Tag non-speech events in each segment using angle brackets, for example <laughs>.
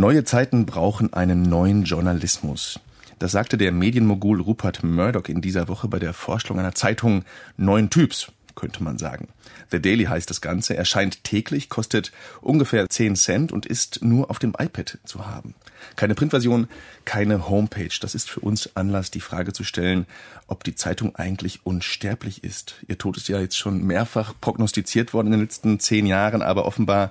Neue Zeiten brauchen einen neuen Journalismus. Das sagte der Medienmogul Rupert Murdoch in dieser Woche bei der Vorstellung einer Zeitung neuen Typs, könnte man sagen. The Daily heißt das Ganze, erscheint täglich, kostet ungefähr 10 Cent und ist nur auf dem iPad zu haben. Keine Printversion, keine Homepage. Das ist für uns Anlass, die Frage zu stellen, ob die Zeitung eigentlich unsterblich ist. Ihr Tod ist ja jetzt schon mehrfach prognostiziert worden in den letzten zehn Jahren, aber offenbar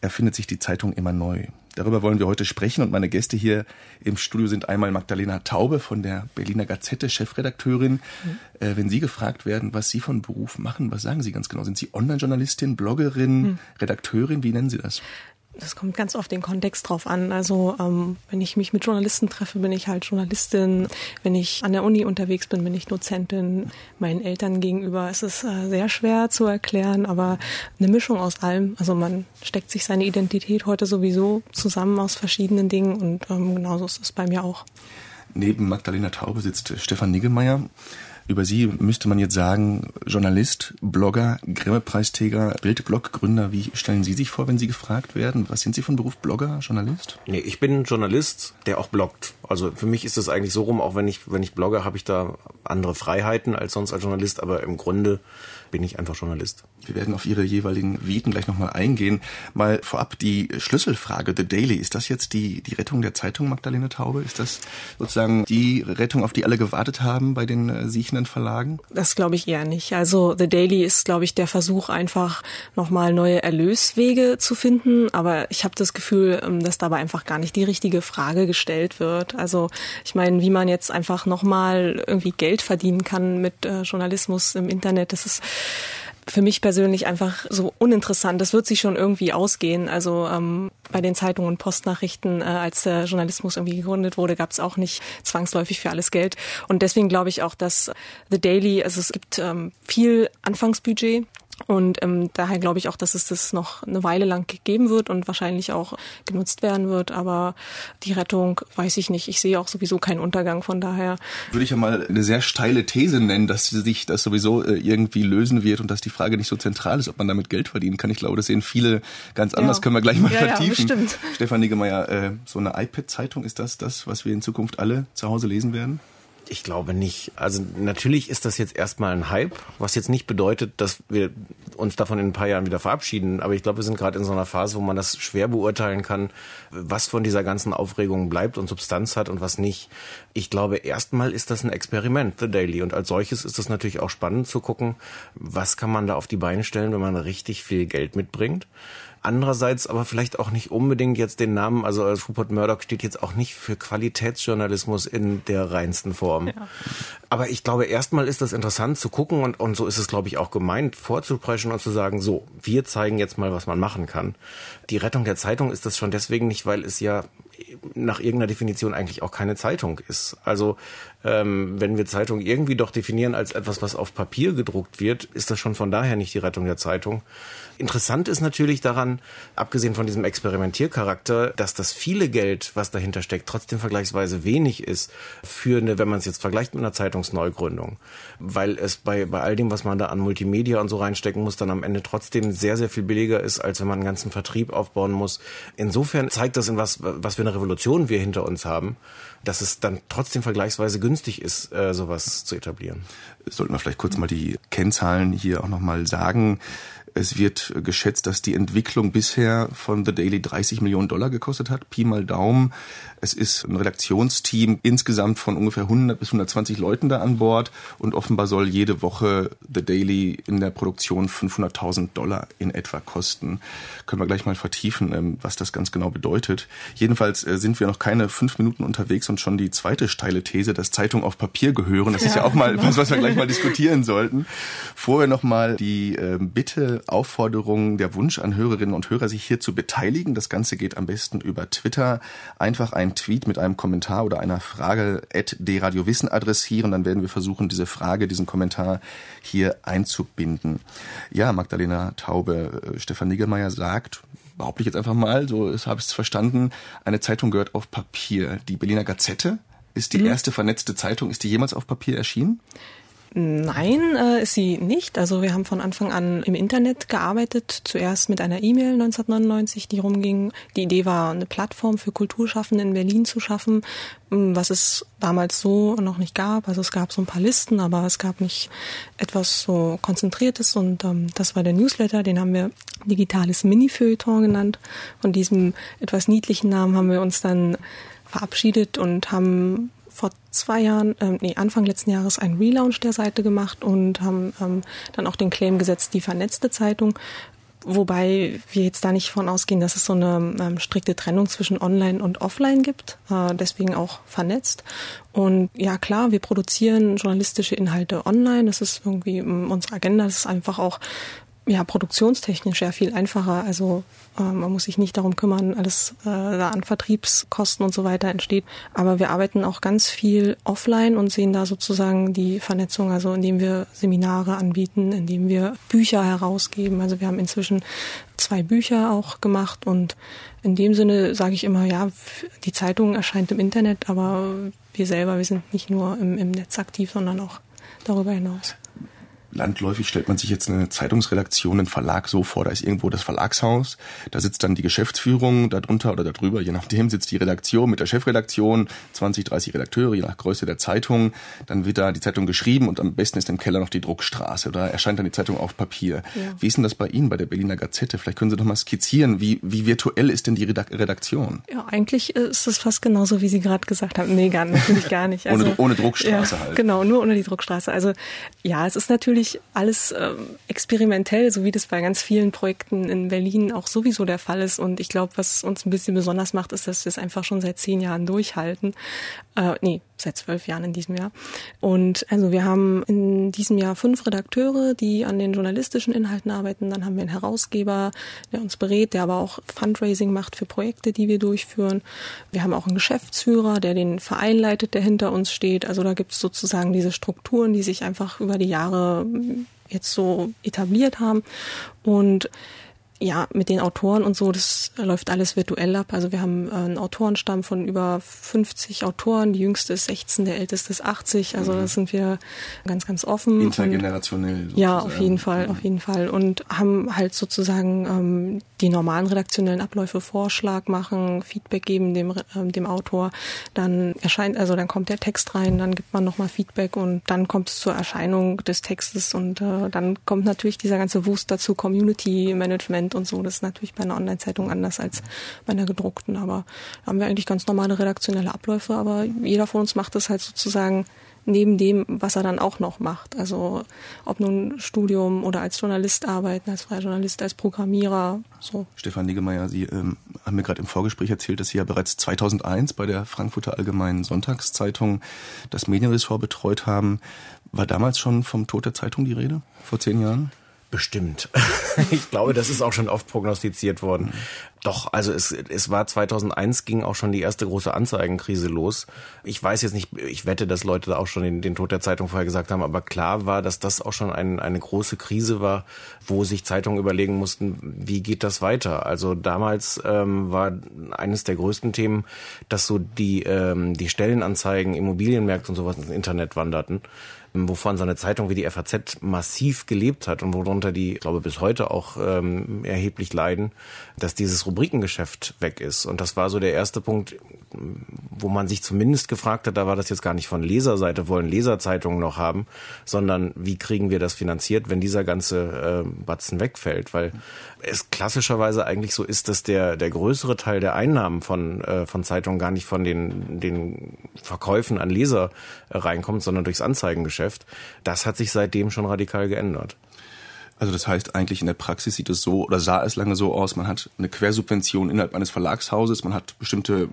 erfindet sich die Zeitung immer neu. Darüber wollen wir heute sprechen und meine Gäste hier im Studio sind einmal Magdalena Taube von der Berliner Gazette, Chefredakteurin. Mhm. Äh, wenn Sie gefragt werden, was Sie von Beruf machen, was sagen Sie ganz genau? Sind Sie Online-Journalistin, Bloggerin, mhm. Redakteurin? Wie nennen Sie das? Das kommt ganz auf den Kontext drauf an. Also ähm, wenn ich mich mit Journalisten treffe, bin ich halt Journalistin. Wenn ich an der Uni unterwegs bin, bin ich Dozentin. Meinen Eltern gegenüber ist es äh, sehr schwer zu erklären, aber eine Mischung aus allem. Also man steckt sich seine Identität heute sowieso zusammen aus verschiedenen Dingen und ähm, genauso ist es bei mir auch. Neben Magdalena Taube sitzt Stefan Niggemeier. Über Sie müsste man jetzt sagen, Journalist, Blogger, Grimme-Preisträger, Bildblog-Gründer. Wie stellen Sie sich vor, wenn Sie gefragt werden? Was sind Sie von Beruf? Blogger, Journalist? Nee, ich bin Journalist, der auch bloggt. Also für mich ist es eigentlich so rum, auch wenn ich, wenn ich blogge, habe ich da andere Freiheiten als sonst als Journalist, aber im Grunde bin ich einfach Journalist. Wir werden auf Ihre jeweiligen Viten gleich nochmal eingehen. Mal vorab die Schlüsselfrage, The Daily. Ist das jetzt die, die Rettung der Zeitung, Magdalene Taube? Ist das sozusagen die Rettung, auf die alle gewartet haben bei den äh, siechenden Verlagen? Das glaube ich eher nicht. Also The Daily ist, glaube ich, der Versuch, einfach nochmal neue Erlöswege zu finden. Aber ich habe das Gefühl, ähm, dass dabei einfach gar nicht die richtige Frage gestellt wird. Also ich meine, wie man jetzt einfach nochmal irgendwie Geld verdienen kann mit äh, Journalismus im Internet, das ist für mich persönlich einfach so uninteressant. Das wird sich schon irgendwie ausgehen. Also ähm, bei den Zeitungen und Postnachrichten, äh, als der Journalismus irgendwie gegründet wurde, gab es auch nicht zwangsläufig für alles Geld. Und deswegen glaube ich auch, dass The Daily, also es gibt ähm, viel Anfangsbudget und ähm, daher glaube ich auch, dass es das noch eine Weile lang geben wird und wahrscheinlich auch genutzt werden wird. Aber die Rettung weiß ich nicht. Ich sehe auch sowieso keinen Untergang. Von daher würde ich ja mal eine sehr steile These nennen, dass sich das sowieso äh, irgendwie lösen wird und dass die Frage nicht so zentral ist, ob man damit Geld verdienen kann. Ich glaube, das sehen viele ganz anders. Ja. Können wir gleich mal ja, vertiefen. Ja, Stefan Niggemeier, äh, so eine iPad-Zeitung ist das das, was wir in Zukunft alle zu Hause lesen werden? Ich glaube nicht. Also natürlich ist das jetzt erstmal ein Hype, was jetzt nicht bedeutet, dass wir uns davon in ein paar Jahren wieder verabschieden. Aber ich glaube, wir sind gerade in so einer Phase, wo man das schwer beurteilen kann, was von dieser ganzen Aufregung bleibt und Substanz hat und was nicht. Ich glaube, erstmal ist das ein Experiment, The Daily. Und als solches ist es natürlich auch spannend zu gucken, was kann man da auf die Beine stellen, wenn man richtig viel Geld mitbringt. Andererseits aber vielleicht auch nicht unbedingt jetzt den Namen, also als Rupert Murdoch steht jetzt auch nicht für Qualitätsjournalismus in der reinsten Form. Ja. Aber ich glaube, erstmal ist das interessant zu gucken und, und so ist es, glaube ich, auch gemeint, vorzupreschen und zu sagen, so, wir zeigen jetzt mal, was man machen kann. Die Rettung der Zeitung ist das schon deswegen nicht, weil es ja nach irgendeiner Definition eigentlich auch keine Zeitung ist. Also ähm, wenn wir Zeitung irgendwie doch definieren als etwas, was auf Papier gedruckt wird, ist das schon von daher nicht die Rettung der Zeitung. Interessant ist natürlich daran, abgesehen von diesem Experimentiercharakter, dass das viele Geld, was dahinter steckt, trotzdem vergleichsweise wenig ist für eine, wenn man es jetzt vergleicht mit einer Zeitungsneugründung. Weil es bei, bei all dem, was man da an Multimedia und so reinstecken muss, dann am Ende trotzdem sehr, sehr viel billiger ist, als wenn man einen ganzen Vertrieb aufbauen muss. Insofern zeigt das in was, was für eine Revolution wir hinter uns haben dass es dann trotzdem vergleichsweise günstig ist, äh, sowas zu etablieren. Sollten wir vielleicht kurz mal die Kennzahlen hier auch nochmal sagen. Es wird geschätzt, dass die Entwicklung bisher von The Daily 30 Millionen Dollar gekostet hat, Pi mal Daumen. Es ist ein Redaktionsteam insgesamt von ungefähr 100 bis 120 Leuten da an Bord und offenbar soll jede Woche The Daily in der Produktion 500.000 Dollar in etwa kosten. Können wir gleich mal vertiefen, ähm, was das ganz genau bedeutet. Jedenfalls äh, sind wir noch keine fünf Minuten unterwegs und schon die zweite steile These, dass Zeitungen auf Papier gehören. Das ja, ist ja auch mal genau. was, was wir gleich mal diskutieren sollten. Vorher noch mal die ähm, Bitte, Aufforderung, der Wunsch an Hörerinnen und Hörer, sich hier zu beteiligen. Das Ganze geht am besten über Twitter. Einfach ein Tweet mit einem Kommentar oder einer Frage at dradiowissen adressieren. Dann werden wir versuchen, diese Frage, diesen Kommentar hier einzubinden. Ja, Magdalena Taube, äh, Stefan Niggemeier sagt, behaupte ich jetzt einfach mal, so habe ich es verstanden, eine Zeitung gehört auf Papier. Die Berliner Gazette ist die mhm. erste vernetzte Zeitung. Ist die jemals auf Papier erschienen? Nein, äh, ist sie nicht. Also wir haben von Anfang an im Internet gearbeitet. Zuerst mit einer E-Mail 1999, die rumging. Die Idee war, eine Plattform für Kulturschaffende in Berlin zu schaffen, hm, was es damals so noch nicht gab. Also es gab so ein paar Listen, aber es gab nicht etwas so Konzentriertes. Und ähm, das war der Newsletter, den haben wir digitales Mini-Feuilleton genannt. Von diesem etwas niedlichen Namen haben wir uns dann verabschiedet und haben vor zwei Jahren, ähm, nee, Anfang letzten Jahres einen Relaunch der Seite gemacht und haben ähm, dann auch den Claim gesetzt, die vernetzte Zeitung. Wobei wir jetzt da nicht von ausgehen, dass es so eine ähm, strikte Trennung zwischen Online und Offline gibt, äh, deswegen auch vernetzt. Und ja klar, wir produzieren journalistische Inhalte online, das ist irgendwie ähm, unsere Agenda, das ist einfach auch ja, produktionstechnisch ja viel einfacher. Also äh, man muss sich nicht darum kümmern, alles äh, da an Vertriebskosten und so weiter entsteht. Aber wir arbeiten auch ganz viel offline und sehen da sozusagen die Vernetzung, also indem wir Seminare anbieten, indem wir Bücher herausgeben. Also wir haben inzwischen zwei Bücher auch gemacht und in dem Sinne sage ich immer, ja, die Zeitung erscheint im Internet, aber wir selber, wir sind nicht nur im, im Netz aktiv, sondern auch darüber hinaus landläufig stellt man sich jetzt eine Zeitungsredaktion, einen Verlag so vor, da ist irgendwo das Verlagshaus, da sitzt dann die Geschäftsführung, darunter oder darüber, je nachdem, sitzt die Redaktion mit der Chefredaktion, 20, 30 Redakteure, je nach Größe der Zeitung, dann wird da die Zeitung geschrieben und am besten ist im Keller noch die Druckstraße oder erscheint dann die Zeitung auf Papier. Ja. Wie ist denn das bei Ihnen, bei der Berliner Gazette? Vielleicht können Sie doch mal skizzieren, wie, wie virtuell ist denn die Redaktion? Ja, eigentlich ist es fast genauso, wie Sie gerade gesagt haben. Nee, gar, natürlich gar nicht. Also, ohne, ohne Druckstraße ja, halt. Genau, nur ohne die Druckstraße. Also ja, es ist natürlich natürlich alles ähm, experimentell, so wie das bei ganz vielen Projekten in Berlin auch sowieso der Fall ist. Und ich glaube, was uns ein bisschen besonders macht, ist, dass wir es einfach schon seit zehn Jahren durchhalten. Äh, nee, seit zwölf Jahren in diesem Jahr. Und also wir haben in diesem Jahr fünf Redakteure, die an den journalistischen Inhalten arbeiten. Dann haben wir einen Herausgeber, der uns berät, der aber auch Fundraising macht für Projekte, die wir durchführen. Wir haben auch einen Geschäftsführer, der den Verein leitet, der hinter uns steht. Also da gibt es sozusagen diese Strukturen, die sich einfach über die Jahre jetzt so etabliert haben. Und ja, mit den Autoren und so, das läuft alles virtuell ab. Also wir haben äh, einen Autorenstamm von über 50 Autoren. Die jüngste ist 16, der älteste ist 80. Also da sind wir ganz, ganz offen. Intergenerationell. Sozusagen. Ja, auf jeden Fall, auf jeden Fall. Und haben halt sozusagen ähm, die normalen redaktionellen Abläufe Vorschlag machen, Feedback geben dem, ähm, dem Autor. Dann erscheint, also dann kommt der Text rein, dann gibt man nochmal Feedback und dann kommt es zur Erscheinung des Textes und äh, dann kommt natürlich dieser ganze Wust dazu, Community Management und so. Das ist natürlich bei einer Online-Zeitung anders als bei einer gedruckten, aber da haben wir eigentlich ganz normale redaktionelle Abläufe, aber jeder von uns macht das halt sozusagen neben dem, was er dann auch noch macht. Also ob nun Studium oder als Journalist arbeiten, als freier Journalist, als Programmierer. So. Stefan Niggemeier, Sie ähm, haben mir gerade im Vorgespräch erzählt, dass Sie ja bereits 2001 bei der Frankfurter Allgemeinen Sonntagszeitung das Medienressort betreut haben. War damals schon vom Tod der Zeitung die Rede? Vor zehn Jahren? Bestimmt. <laughs> ich glaube, das ist auch schon oft prognostiziert worden. Doch, also es, es war 2001 ging auch schon die erste große Anzeigenkrise los. Ich weiß jetzt nicht, ich wette, dass Leute da auch schon den, den Tod der Zeitung vorher gesagt haben, aber klar war, dass das auch schon ein, eine große Krise war, wo sich Zeitungen überlegen mussten, wie geht das weiter? Also damals ähm, war eines der größten Themen, dass so die, ähm, die Stellenanzeigen, Immobilienmärkte und sowas ins Internet wanderten wovon so eine Zeitung wie die FAZ massiv gelebt hat und worunter die, glaube bis heute auch ähm, erheblich leiden, dass dieses Rubrikengeschäft weg ist. Und das war so der erste Punkt, wo man sich zumindest gefragt hat, da war das jetzt gar nicht von Leserseite, wollen Leserzeitungen noch haben, sondern wie kriegen wir das finanziert, wenn dieser ganze äh, Batzen wegfällt? Weil es klassischerweise eigentlich so ist, dass der, der größere Teil der Einnahmen von, äh, von Zeitungen gar nicht von den, den Verkäufen an Leser äh, reinkommt, sondern durchs Anzeigengeschäft. Das hat sich seitdem schon radikal geändert. Also das heißt eigentlich in der Praxis sieht es so oder sah es lange so aus, man hat eine Quersubvention innerhalb eines Verlagshauses, man hat bestimmte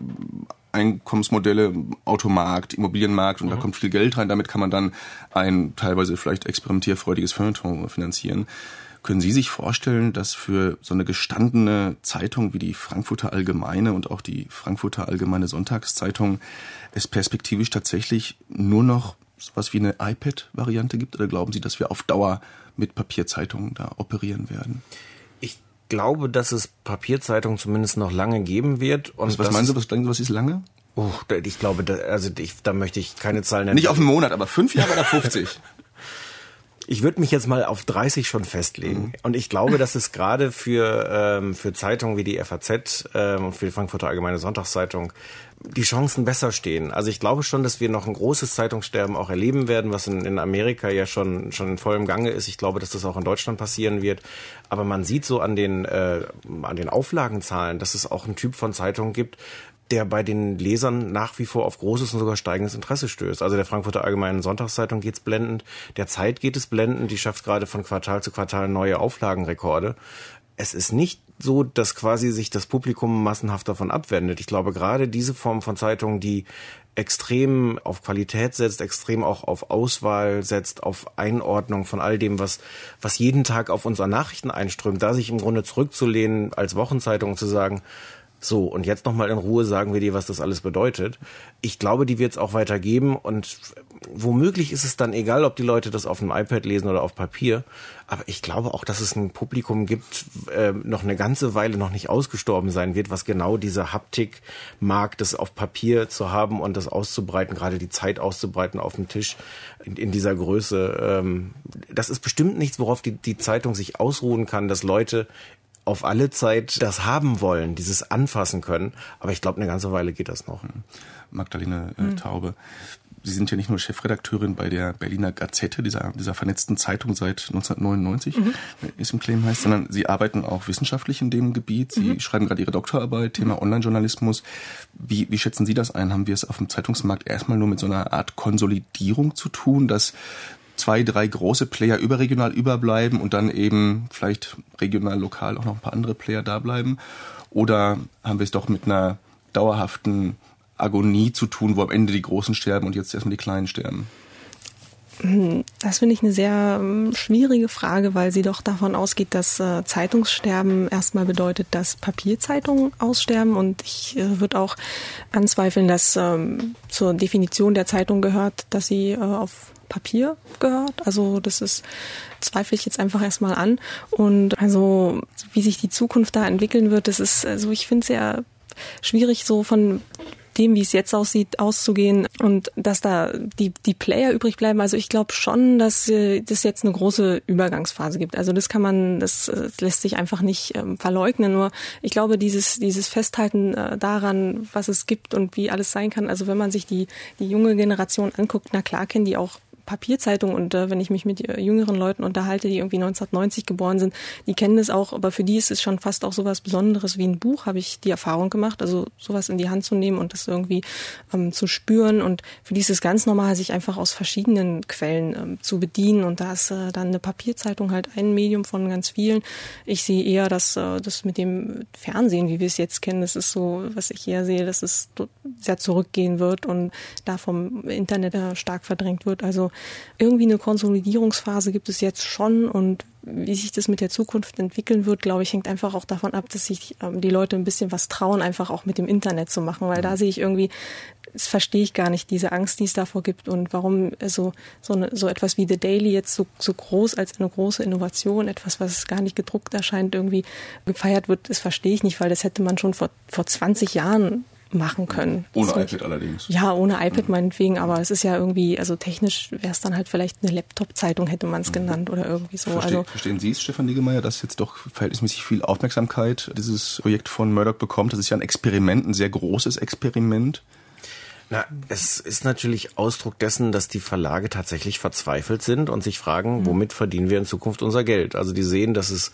Einkommensmodelle, Automarkt, Immobilienmarkt und mhm. da kommt viel Geld rein, damit kann man dann ein teilweise vielleicht experimentierfreudiges Feuilleton finanzieren. Können Sie sich vorstellen, dass für so eine gestandene Zeitung wie die Frankfurter Allgemeine und auch die Frankfurter Allgemeine Sonntagszeitung es perspektivisch tatsächlich nur noch sowas wie eine iPad-Variante gibt? Oder glauben Sie, dass wir auf Dauer mit Papierzeitungen da operieren werden? Ich glaube, dass es Papierzeitungen zumindest noch lange geben wird. Und was, was meinen Sie, was was ist lange? Oh, ich glaube, da, also ich, da möchte ich keine Zahlen nennen. Nicht auf einen Monat, aber fünf Jahre oder 50? <laughs> ich würde mich jetzt mal auf 30 schon festlegen. Mhm. Und ich glaube, dass es gerade für, ähm, für Zeitungen wie die FAZ ähm, und für die Frankfurter Allgemeine Sonntagszeitung die Chancen besser stehen. Also ich glaube schon, dass wir noch ein großes Zeitungssterben auch erleben werden, was in, in Amerika ja schon, schon in vollem Gange ist. Ich glaube, dass das auch in Deutschland passieren wird. Aber man sieht so an den, äh, an den Auflagenzahlen, dass es auch einen Typ von Zeitungen gibt, der bei den Lesern nach wie vor auf großes und sogar steigendes Interesse stößt. Also der Frankfurter Allgemeinen Sonntagszeitung geht's blendend, der Zeit geht es blendend, die schafft gerade von Quartal zu Quartal neue Auflagenrekorde. Es ist nicht so, dass quasi sich das Publikum massenhaft davon abwendet. Ich glaube, gerade diese Form von Zeitung, die extrem auf Qualität setzt, extrem auch auf Auswahl setzt, auf Einordnung von all dem, was, was jeden Tag auf unsere Nachrichten einströmt, da sich im Grunde zurückzulehnen als Wochenzeitung zu sagen, so, und jetzt nochmal in Ruhe sagen wir dir, was das alles bedeutet. Ich glaube, die wird es auch weitergeben und womöglich ist es dann egal, ob die Leute das auf dem iPad lesen oder auf Papier. Aber ich glaube auch, dass es ein Publikum gibt, äh, noch eine ganze Weile noch nicht ausgestorben sein wird, was genau diese Haptik mag, das auf Papier zu haben und das auszubreiten, gerade die Zeit auszubreiten auf dem Tisch in, in dieser Größe. Ähm, das ist bestimmt nichts, worauf die, die Zeitung sich ausruhen kann, dass Leute auf alle Zeit das haben wollen, dieses anfassen können. Aber ich glaube, eine ganze Weile geht das noch. Hm. Magdalene äh, hm. Taube. Sie sind ja nicht nur Chefredakteurin bei der Berliner Gazette, dieser, dieser vernetzten Zeitung seit 1999, mhm. ist im Claim heißt, sondern Sie arbeiten auch wissenschaftlich in dem Gebiet. Sie mhm. schreiben gerade Ihre Doktorarbeit, Thema mhm. Online-Journalismus. Wie, wie schätzen Sie das ein? Haben wir es auf dem Zeitungsmarkt erstmal nur mit so einer Art Konsolidierung zu tun, dass zwei, drei große Player überregional überbleiben und dann eben vielleicht regional, lokal auch noch ein paar andere Player da bleiben? Oder haben wir es doch mit einer dauerhaften Agonie zu tun, wo am Ende die Großen sterben und jetzt erstmal die Kleinen sterben? Das finde ich eine sehr hm, schwierige Frage, weil sie doch davon ausgeht, dass äh, Zeitungssterben erstmal bedeutet, dass Papierzeitungen aussterben. Und ich äh, würde auch anzweifeln, dass ähm, zur Definition der Zeitung gehört, dass sie äh, auf Papier gehört. Also das ist, zweifle ich jetzt einfach erstmal an. Und also wie sich die Zukunft da entwickeln wird, das ist, also ich finde es sehr schwierig, so von dem, wie es jetzt aussieht, auszugehen und dass da die, die Player übrig bleiben. Also ich glaube schon, dass äh, das jetzt eine große Übergangsphase gibt. Also das kann man, das, das äh, lässt sich einfach nicht ähm, verleugnen. Nur ich glaube, dieses, dieses Festhalten äh, daran, was es gibt und wie alles sein kann. Also wenn man sich die, die junge Generation anguckt, na klar kennen die auch Papierzeitung und äh, wenn ich mich mit äh, jüngeren Leuten unterhalte, die irgendwie 1990 geboren sind, die kennen es auch, aber für die ist es schon fast auch sowas Besonderes wie ein Buch, habe ich die Erfahrung gemacht, also sowas in die Hand zu nehmen und das irgendwie ähm, zu spüren und für die ist es ganz normal, sich einfach aus verschiedenen Quellen ähm, zu bedienen und da ist äh, dann eine Papierzeitung halt ein Medium von ganz vielen. Ich sehe eher, dass äh, das mit dem Fernsehen, wie wir es jetzt kennen, das ist so, was ich eher sehe, dass es sehr zurückgehen wird und da vom Internet stark verdrängt wird. Also irgendwie eine Konsolidierungsphase gibt es jetzt schon und wie sich das mit der Zukunft entwickeln wird, glaube ich, hängt einfach auch davon ab, dass sich ähm, die Leute ein bisschen was trauen, einfach auch mit dem Internet zu machen, weil da sehe ich irgendwie, das verstehe ich gar nicht, diese Angst, die es davor gibt und warum so, so, eine, so etwas wie The Daily jetzt so, so groß als eine große Innovation, etwas, was gar nicht gedruckt erscheint, irgendwie gefeiert wird, das verstehe ich nicht, weil das hätte man schon vor, vor 20 Jahren machen können. Ohne so, iPad allerdings. Ja, ohne iPad mhm. meinetwegen, aber es ist ja irgendwie, also technisch wäre es dann halt vielleicht eine Laptop-Zeitung, hätte man es mhm. genannt oder irgendwie so. Verste also, verstehen Sie es, Stefan Niggemeier, dass jetzt doch verhältnismäßig viel Aufmerksamkeit dieses Projekt von Murdoch bekommt? Das ist ja ein Experiment, ein sehr großes Experiment. Na, es ist natürlich Ausdruck dessen, dass die Verlage tatsächlich verzweifelt sind und sich fragen, mhm. womit verdienen wir in Zukunft unser Geld? Also die sehen, dass es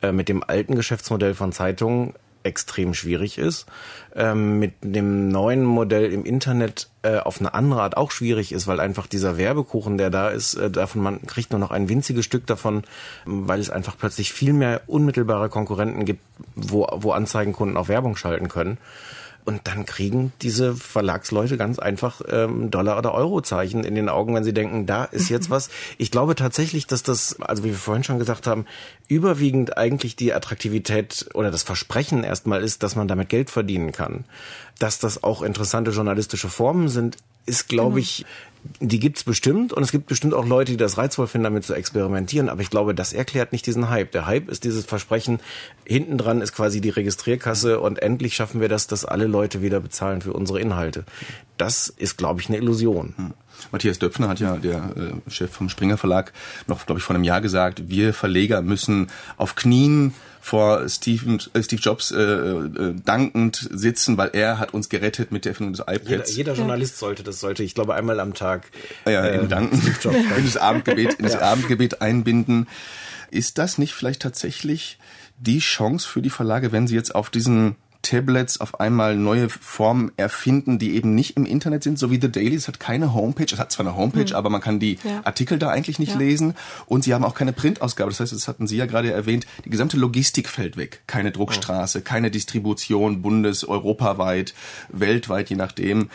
äh, mit dem alten Geschäftsmodell von Zeitungen extrem schwierig ist, ähm, mit dem neuen Modell im Internet äh, auf eine andere Art auch schwierig ist, weil einfach dieser Werbekuchen, der da ist, äh, davon man kriegt nur noch ein winziges Stück davon, weil es einfach plötzlich viel mehr unmittelbare Konkurrenten gibt, wo, wo Anzeigenkunden auch Werbung schalten können. Und dann kriegen diese Verlagsleute ganz einfach ähm, Dollar- oder Eurozeichen in den Augen, wenn sie denken, da ist jetzt <laughs> was. Ich glaube tatsächlich, dass das, also wie wir vorhin schon gesagt haben, überwiegend eigentlich die Attraktivität oder das Versprechen erstmal ist, dass man damit Geld verdienen kann. Dass das auch interessante journalistische Formen sind, ist, glaube genau. ich, die gibt's bestimmt und es gibt bestimmt auch Leute, die das reizvoll finden, damit zu experimentieren. Aber ich glaube, das erklärt nicht diesen Hype. Der Hype ist dieses Versprechen, hinten dran ist quasi die Registrierkasse und endlich schaffen wir das, dass alle Leute wieder bezahlen für unsere Inhalte. das ist, glaube ich, eine Illusion. Hm. Matthias Döpfner hat ja, der äh, Chef vom Springer Verlag, noch, glaube ich, vor einem Jahr gesagt, wir Verleger müssen auf Knien vor Steve, äh, Steve Jobs äh, äh, dankend sitzen, weil er hat uns gerettet mit der Erfindung des iPads. Jeder, jeder Journalist sollte das, sollte ich glaube einmal am Tag ja, äh, danken, Steve Jobs <laughs> in das Abendgebet, in das ja. Abendgebet einbinden. Ist das nicht vielleicht tatsächlich die Chance für die Verlage, wenn sie jetzt auf diesen Tablets auf einmal neue Formen erfinden, die eben nicht im Internet sind, so wie The Daily. Es hat keine Homepage. Es hat zwar eine Homepage, mhm. aber man kann die ja. Artikel da eigentlich nicht ja. lesen. Und sie haben auch keine Printausgabe. Das heißt, das hatten Sie ja gerade erwähnt, die gesamte Logistik fällt weg. Keine Druckstraße, keine Distribution, bundes-, europaweit, weltweit, je nachdem.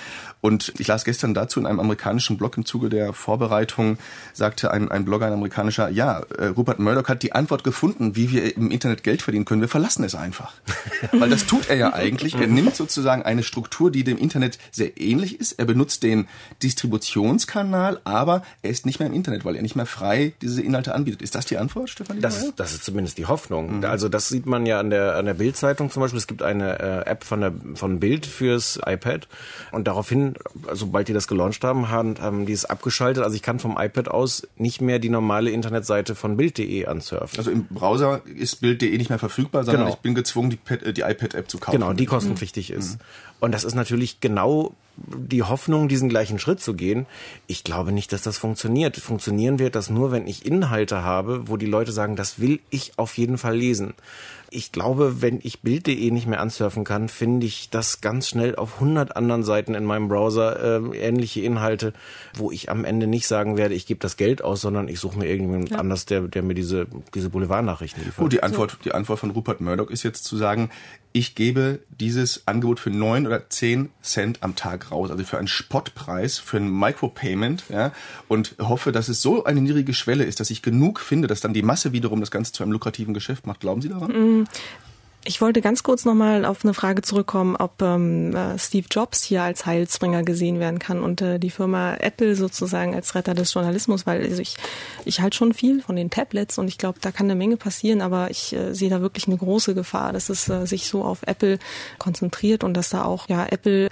Und ich las gestern dazu in einem amerikanischen Blog im Zuge der Vorbereitung, sagte ein, ein Blogger, ein amerikanischer, ja, äh, Rupert Murdoch hat die Antwort gefunden, wie wir im Internet Geld verdienen können. Wir verlassen es einfach. <laughs> Weil das tut er ja eigentlich. Er nimmt sozusagen eine Struktur, die dem Internet sehr ähnlich ist. Er benutzt den Distributionskanal, aber er ist nicht mehr im Internet, weil er nicht mehr frei diese Inhalte anbietet. Ist das die Antwort, Stefan? Das ist, das ist zumindest die Hoffnung. Mhm. Also das sieht man ja an der, an der Bild-Zeitung zum Beispiel. Es gibt eine äh, App von, der, von Bild fürs iPad und daraufhin, sobald die das gelauncht haben, haben, haben die es abgeschaltet. Also ich kann vom iPad aus nicht mehr die normale Internetseite von Bild.de ansurfen. Also im Browser ist Bild.de nicht mehr verfügbar, sondern genau. ich bin gezwungen, die, die iPad-App zu kaufen. Genau, die kostenpflichtig mhm. ist. Und das ist natürlich genau die Hoffnung, diesen gleichen Schritt zu gehen. Ich glaube nicht, dass das funktioniert. Funktionieren wird das nur, wenn ich Inhalte habe, wo die Leute sagen, das will ich auf jeden Fall lesen. Ich glaube, wenn ich Bild.de nicht mehr ansurfen kann, finde ich das ganz schnell auf 100 anderen Seiten in meinem Browser äh, ähnliche Inhalte, wo ich am Ende nicht sagen werde, ich gebe das Geld aus, sondern ich suche mir irgendjemand ja. anders, der, der mir diese, diese Boulevardnachrichten liefert. Gut, die Antwort, die Antwort von Rupert Murdoch ist jetzt zu sagen, ich gebe dieses Angebot für neun oder zehn Cent am Tag raus, also für einen Spottpreis, für ein Micropayment, ja, und hoffe, dass es so eine niedrige Schwelle ist, dass ich genug finde, dass dann die Masse wiederum das Ganze zu einem lukrativen Geschäft macht. Glauben Sie daran? Ich wollte ganz kurz nochmal auf eine Frage zurückkommen, ob ähm, äh, Steve Jobs hier als Heilsbringer gesehen werden kann und äh, die Firma Apple sozusagen als Retter des Journalismus, weil also ich, ich halte schon viel von den Tablets und ich glaube, da kann eine Menge passieren, aber ich äh, sehe da wirklich eine große Gefahr, dass es äh, sich so auf Apple konzentriert und dass da auch ja Apple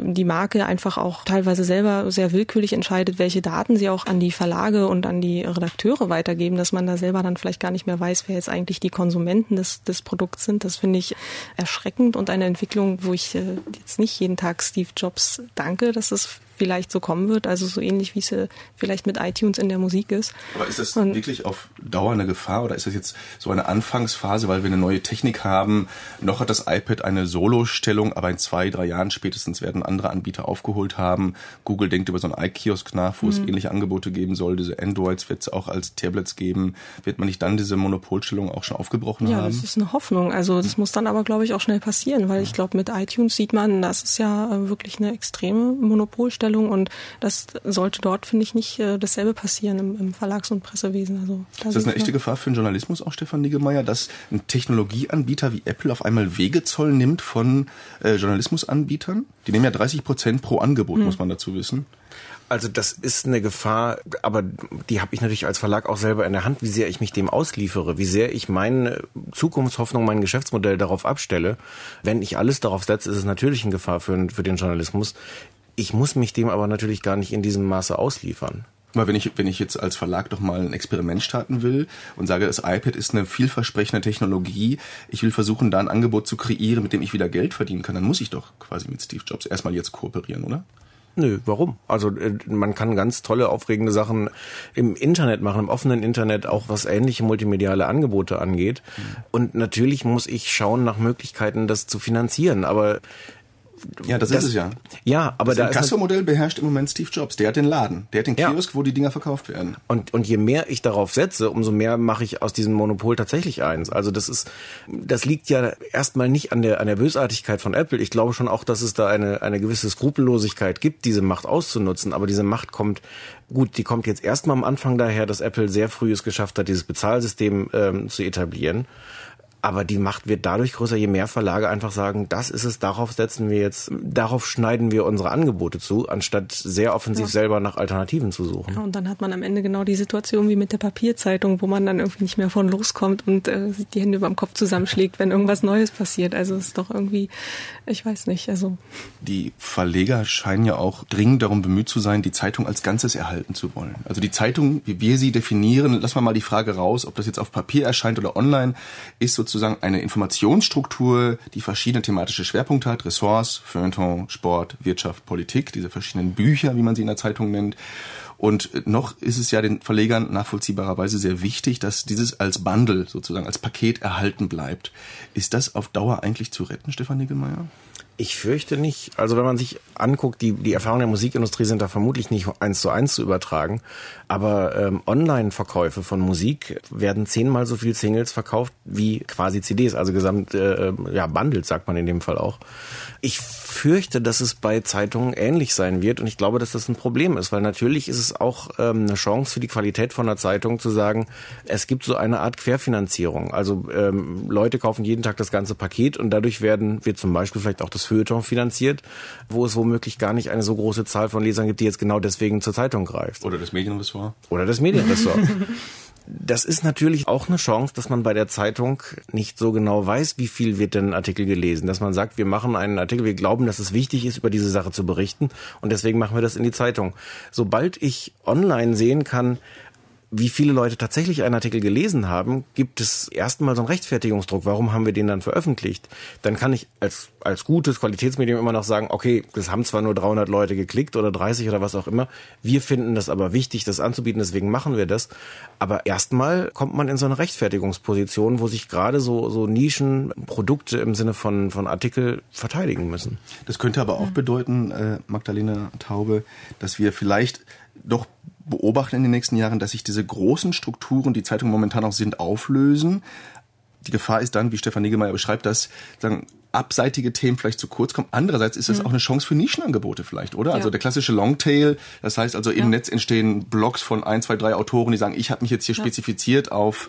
die Marke einfach auch teilweise selber sehr willkürlich entscheidet, welche Daten sie auch an die Verlage und an die Redakteure weitergeben, dass man da selber dann vielleicht gar nicht mehr weiß, wer jetzt eigentlich die Konsumenten des, des Produkts sind. Das finde ich erschreckend und eine Entwicklung, wo ich äh, jetzt nicht jeden Tag Steve Jobs danke, dass es vielleicht so kommen wird. Also so ähnlich wie es äh, vielleicht mit iTunes in der Musik ist. Aber ist das und wirklich auf Dauer eine Gefahr oder ist das jetzt so eine Anfangsphase, weil wir eine neue Technik haben? Noch hat das iPad eine Solo-Stellung, aber in zwei, drei Jahren spätestens werden andere Anbieter aufgeholt haben. Google denkt über so einen iKiosk nach, wo mhm. es ähnliche Angebote geben soll. Diese Androids wird es auch als Tablets geben. Wird man nicht dann diese Monopolstellung auch schon aufgebrochen ja, haben? Ja, das ist eine Hoffnung. Also das muss dann aber, glaube ich, auch schnell passieren, weil ich glaube, mit iTunes sieht man, das ist ja äh, wirklich eine extreme Monopolstellung Ausstellung und das sollte dort, finde ich, nicht äh, dasselbe passieren im, im Verlags- und Pressewesen. Also, da ist das eine echte Gefahr für den Journalismus auch, Stefan Niggemeier, dass ein Technologieanbieter wie Apple auf einmal Wegezoll nimmt von äh, Journalismusanbietern? Die nehmen ja 30 Prozent pro Angebot, hm. muss man dazu wissen. Also das ist eine Gefahr, aber die habe ich natürlich als Verlag auch selber in der Hand, wie sehr ich mich dem ausliefere, wie sehr ich meine Zukunftshoffnung, mein Geschäftsmodell darauf abstelle. Wenn ich alles darauf setze, ist es natürlich eine Gefahr für, für den Journalismus. Ich muss mich dem aber natürlich gar nicht in diesem Maße ausliefern. Weil wenn ich, wenn ich jetzt als Verlag doch mal ein Experiment starten will und sage, das iPad ist eine vielversprechende Technologie, ich will versuchen, da ein Angebot zu kreieren, mit dem ich wieder Geld verdienen kann, dann muss ich doch quasi mit Steve Jobs erstmal jetzt kooperieren, oder? Nö, warum? Also äh, man kann ganz tolle, aufregende Sachen im Internet machen, im offenen Internet, auch was ähnliche multimediale Angebote angeht. Mhm. Und natürlich muss ich schauen nach Möglichkeiten, das zu finanzieren. Aber ja, das, das, ist es ja. Ja, aber das da Kasso-Modell beherrscht im Moment Steve Jobs. Der hat den Laden, der hat den Kiosk, ja. wo die Dinger verkauft werden. Und und je mehr ich darauf setze, umso mehr mache ich aus diesem Monopol tatsächlich eins. Also das ist, das liegt ja erstmal nicht an der an der Bösartigkeit von Apple. Ich glaube schon auch, dass es da eine eine gewisse Skrupellosigkeit gibt, diese Macht auszunutzen. Aber diese Macht kommt gut, die kommt jetzt erstmal am Anfang daher, dass Apple sehr früh es geschafft hat, dieses Bezahlsystem ähm, zu etablieren. Aber die Macht wird dadurch größer, je mehr Verlage einfach sagen, das ist es, darauf setzen wir jetzt, darauf schneiden wir unsere Angebote zu, anstatt sehr offensiv ja. selber nach Alternativen zu suchen. Ja, und dann hat man am Ende genau die Situation wie mit der Papierzeitung, wo man dann irgendwie nicht mehr von loskommt und äh, die Hände beim Kopf zusammenschlägt, wenn irgendwas Neues passiert. Also es ist doch irgendwie, ich weiß nicht, also. Die Verleger scheinen ja auch dringend darum bemüht zu sein, die Zeitung als Ganzes erhalten zu wollen. Also die Zeitung, wie wir sie definieren, lassen wir mal die Frage raus, ob das jetzt auf Papier erscheint oder online, ist sozusagen eine Informationsstruktur, die verschiedene thematische Schwerpunkte hat, Ressorts, Feuilleton, Sport, Wirtschaft, Politik, diese verschiedenen Bücher, wie man sie in der Zeitung nennt. Und noch ist es ja den Verlegern nachvollziehbarerweise sehr wichtig, dass dieses als Bundle sozusagen als Paket erhalten bleibt. Ist das auf Dauer eigentlich zu retten, Stefan Niggemeier? Ich fürchte nicht. Also wenn man sich anguckt, die, die Erfahrungen der Musikindustrie sind da vermutlich nicht eins zu eins zu übertragen. Aber ähm, Online-Verkäufe von Musik werden zehnmal so viel Singles verkauft wie quasi CDs, also gesamt äh, ähm, ja Bundles sagt man in dem Fall auch. Ich fürchte, dass es bei Zeitungen ähnlich sein wird und ich glaube, dass das ein Problem ist, weil natürlich ist es auch ähm, eine Chance für die Qualität von einer Zeitung zu sagen, es gibt so eine Art Querfinanzierung. Also ähm, Leute kaufen jeden Tag das ganze Paket und dadurch werden wird zum Beispiel vielleicht auch das Feuilleton finanziert, wo es womöglich gar nicht eine so große Zahl von Lesern gibt, die jetzt genau deswegen zur Zeitung greift. Oder das Medienressort. Oder das Medienressort. Das ist natürlich auch eine Chance, dass man bei der Zeitung nicht so genau weiß, wie viel wird denn ein Artikel gelesen. Dass man sagt, wir machen einen Artikel, wir glauben, dass es wichtig ist, über diese Sache zu berichten und deswegen machen wir das in die Zeitung. Sobald ich online sehen kann, wie viele Leute tatsächlich einen Artikel gelesen haben, gibt es erstmal so einen Rechtfertigungsdruck. Warum haben wir den dann veröffentlicht? Dann kann ich als, als gutes Qualitätsmedium immer noch sagen, okay, das haben zwar nur 300 Leute geklickt oder 30 oder was auch immer. Wir finden das aber wichtig, das anzubieten, deswegen machen wir das. Aber erstmal kommt man in so eine Rechtfertigungsposition, wo sich gerade so, so Nischenprodukte im Sinne von, von Artikel verteidigen müssen. Das könnte aber auch bedeuten, äh, Magdalena Taube, dass wir vielleicht doch beobachten in den nächsten Jahren, dass sich diese großen Strukturen, die Zeitungen momentan auch sind, auflösen. Die Gefahr ist dann, wie Stefan Niggemeier beschreibt, dass sagen, abseitige Themen vielleicht zu kurz kommen. Andererseits ist es mhm. auch eine Chance für Nischenangebote vielleicht, oder? Also ja. Also der klassische Longtail, das heißt also im ja. Netz entstehen Blogs von ein, zwei, drei Autoren, die sagen, ich habe mich jetzt hier ja. spezifiziert auf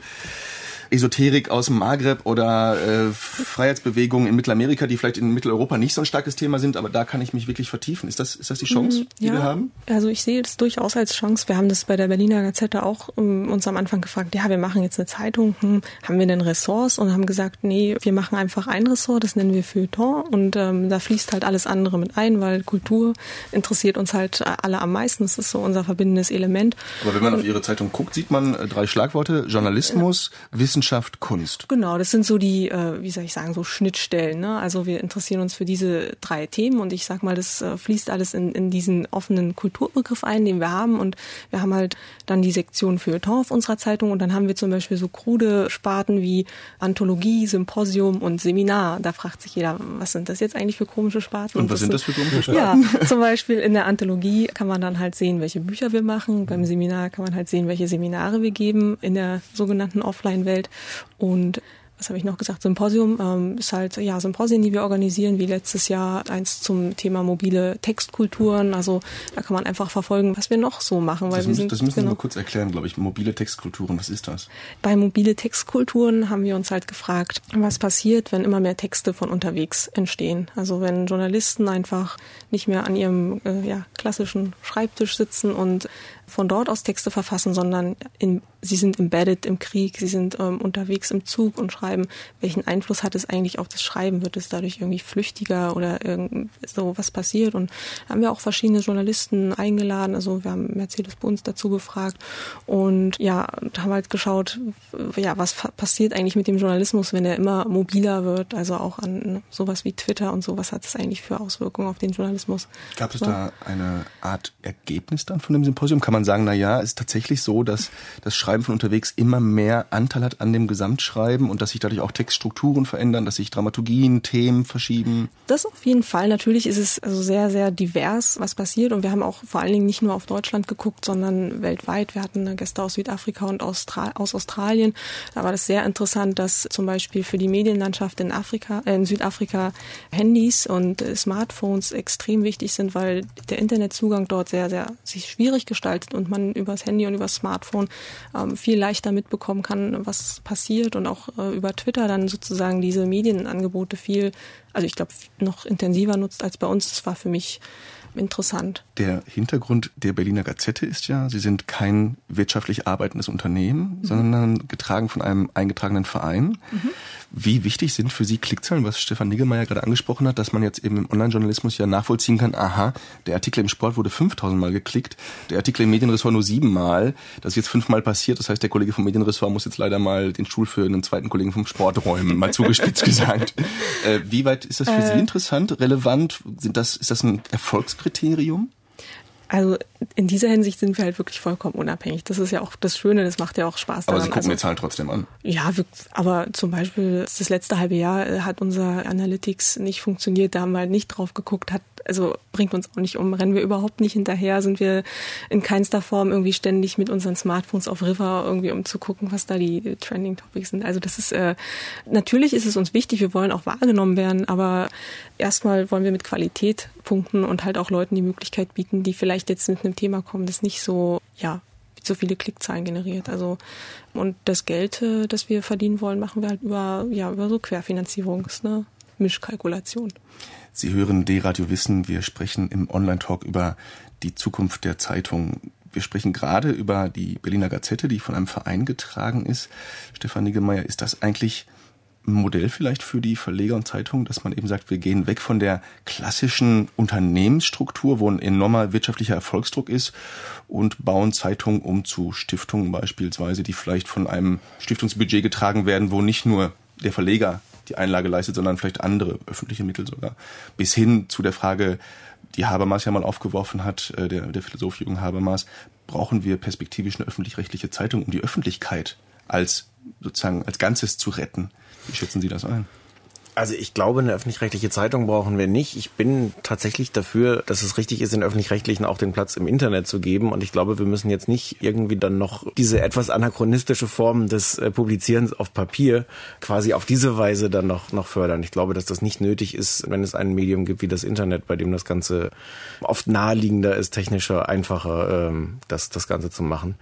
Esoterik aus dem Maghreb oder äh, Freiheitsbewegungen in Mittelamerika, die vielleicht in Mitteleuropa nicht so ein starkes Thema sind, aber da kann ich mich wirklich vertiefen. Ist das, ist das die Chance, mhm, die ja, wir haben? Also ich sehe das durchaus als Chance. Wir haben das bei der Berliner Gazette auch um, uns am Anfang gefragt, ja, wir machen jetzt eine Zeitung, hm, haben wir denn Ressorts? Und haben gesagt, nee, wir machen einfach ein Ressort, das nennen wir Feuilleton und ähm, da fließt halt alles andere mit ein, weil Kultur interessiert uns halt alle am meisten. Das ist so unser verbindendes Element. Aber wenn man auf Ihre Zeitung guckt, sieht man äh, drei Schlagworte, Journalismus, ja. Wissenschaft, Kunst. Genau, das sind so die, äh, wie soll ich sagen, so Schnittstellen. Ne? Also wir interessieren uns für diese drei Themen und ich sag mal, das äh, fließt alles in, in diesen offenen Kulturbegriff ein, den wir haben. Und wir haben halt dann die Sektion für auf unserer Zeitung und dann haben wir zum Beispiel so krude Sparten wie Anthologie, Symposium und Seminar. Da fragt sich jeder, was sind das jetzt eigentlich für komische Sparten? Und was sind das für komische Sparten? Ja, <laughs> zum Beispiel in der Anthologie kann man dann halt sehen, welche Bücher wir machen. Beim Seminar kann man halt sehen, welche Seminare wir geben in der sogenannten Offline-Welt. Und was habe ich noch gesagt? Symposium ähm, ist halt ja Symposien, die wir organisieren, wie letztes Jahr eins zum Thema mobile Textkulturen. Also da kann man einfach verfolgen, was wir noch so machen. Weil das, wir sind, das müssen genau, wir mal kurz erklären, glaube ich. Mobile Textkulturen, was ist das? Bei mobile Textkulturen haben wir uns halt gefragt, was passiert, wenn immer mehr Texte von unterwegs entstehen. Also wenn Journalisten einfach nicht mehr an ihrem äh, ja, klassischen Schreibtisch sitzen und von dort aus Texte verfassen, sondern in, sie sind embedded im Krieg, sie sind ähm, unterwegs im Zug und schreiben. Welchen Einfluss hat es eigentlich auf das Schreiben? Wird es dadurch irgendwie flüchtiger oder irgend so was passiert? Und haben wir auch verschiedene Journalisten eingeladen. Also wir haben Mercedes Bunz dazu befragt und ja, haben halt geschaut, ja, was passiert eigentlich mit dem Journalismus, wenn er immer mobiler wird? Also auch an sowas wie Twitter und so. Was hat es eigentlich für Auswirkungen auf den Journalismus? Gab es so. da eine Art Ergebnis dann von dem Symposium? Kann man man sagen, na ja, ist tatsächlich so, dass das Schreiben von unterwegs immer mehr Anteil hat an dem Gesamtschreiben und dass sich dadurch auch Textstrukturen verändern, dass sich Dramaturgien, Themen verschieben? Das auf jeden Fall. Natürlich ist es also sehr, sehr divers, was passiert. Und wir haben auch vor allen Dingen nicht nur auf Deutschland geguckt, sondern weltweit. Wir hatten Gäste aus Südafrika und aus Australien. Da war das sehr interessant, dass zum Beispiel für die Medienlandschaft in Afrika, äh, in Südafrika Handys und Smartphones extrem wichtig sind, weil der Internetzugang dort sehr, sehr sich schwierig gestaltet und man übers Handy und übers Smartphone äh, ähm, viel leichter mitbekommen kann, was passiert und auch äh, über Twitter dann sozusagen diese Medienangebote viel, also ich glaube, noch intensiver nutzt als bei uns. Das war für mich interessant. Der Hintergrund der Berliner Gazette ist ja, Sie sind kein wirtschaftlich arbeitendes Unternehmen, mhm. sondern getragen von einem eingetragenen Verein. Mhm. Wie wichtig sind für Sie Klickzahlen, was Stefan Niggemeier gerade angesprochen hat, dass man jetzt eben im Online-Journalismus ja nachvollziehen kann, aha, der Artikel im Sport wurde 5000 Mal geklickt, der Artikel im Medienressort nur siebenmal, das ist jetzt fünfmal passiert, das heißt, der Kollege vom Medienressort muss jetzt leider mal den Stuhl für einen zweiten Kollegen vom Sport räumen, mal zugespitzt <laughs> gesagt. Äh, wie weit ist das für äh, Sie interessant, relevant? Sind das, ist das ein Erfolgskriterium? Also in dieser Hinsicht sind wir halt wirklich vollkommen unabhängig. Das ist ja auch das Schöne, das macht ja auch Spaß. Aber daran. Sie gucken also, die Zahlen trotzdem an. Ja, wir, aber zum Beispiel das letzte halbe Jahr äh, hat unser Analytics nicht funktioniert. Da haben wir halt nicht drauf geguckt, hat also bringt uns auch nicht um. Rennen wir überhaupt nicht hinterher, sind wir in keinster Form irgendwie ständig mit unseren Smartphones auf River irgendwie, um zu gucken, was da die Trending Topics sind. Also das ist äh, natürlich ist es uns wichtig, wir wollen auch wahrgenommen werden, aber erstmal wollen wir mit Qualität punkten und halt auch Leuten die Möglichkeit bieten, die vielleicht jetzt mit einem Thema kommen, das nicht so, ja, so viele Klickzahlen generiert. Also und das Geld, äh, das wir verdienen wollen, machen wir halt über ja über so Querfinanzierungs, ne, Mischkalkulation. Sie hören D-Radio Wissen. Wir sprechen im Online-Talk über die Zukunft der Zeitung. Wir sprechen gerade über die Berliner Gazette, die von einem Verein getragen ist. Stefan Niggemeier, ist das eigentlich Modell vielleicht für die Verleger und Zeitungen, dass man eben sagt, wir gehen weg von der klassischen Unternehmensstruktur, wo ein enormer wirtschaftlicher Erfolgsdruck ist und bauen Zeitungen um zu Stiftungen beispielsweise, die vielleicht von einem Stiftungsbudget getragen werden, wo nicht nur der Verleger die Einlage leistet, sondern vielleicht andere öffentliche Mittel sogar. Bis hin zu der Frage, die Habermas ja mal aufgeworfen hat, äh, der, der Philosoph Jürgen Habermas, brauchen wir perspektivisch eine öffentlich-rechtliche Zeitung, um die Öffentlichkeit als sozusagen als Ganzes zu retten. Wie schätzen Sie das ein? Also ich glaube, eine öffentlich-rechtliche Zeitung brauchen wir nicht. Ich bin tatsächlich dafür, dass es richtig ist, den öffentlich-rechtlichen auch den Platz im Internet zu geben. Und ich glaube, wir müssen jetzt nicht irgendwie dann noch diese etwas anachronistische Form des äh, Publizierens auf Papier quasi auf diese Weise dann noch, noch fördern. Ich glaube, dass das nicht nötig ist, wenn es ein Medium gibt wie das Internet, bei dem das Ganze oft naheliegender ist, technischer, einfacher, ähm, das, das Ganze zu machen.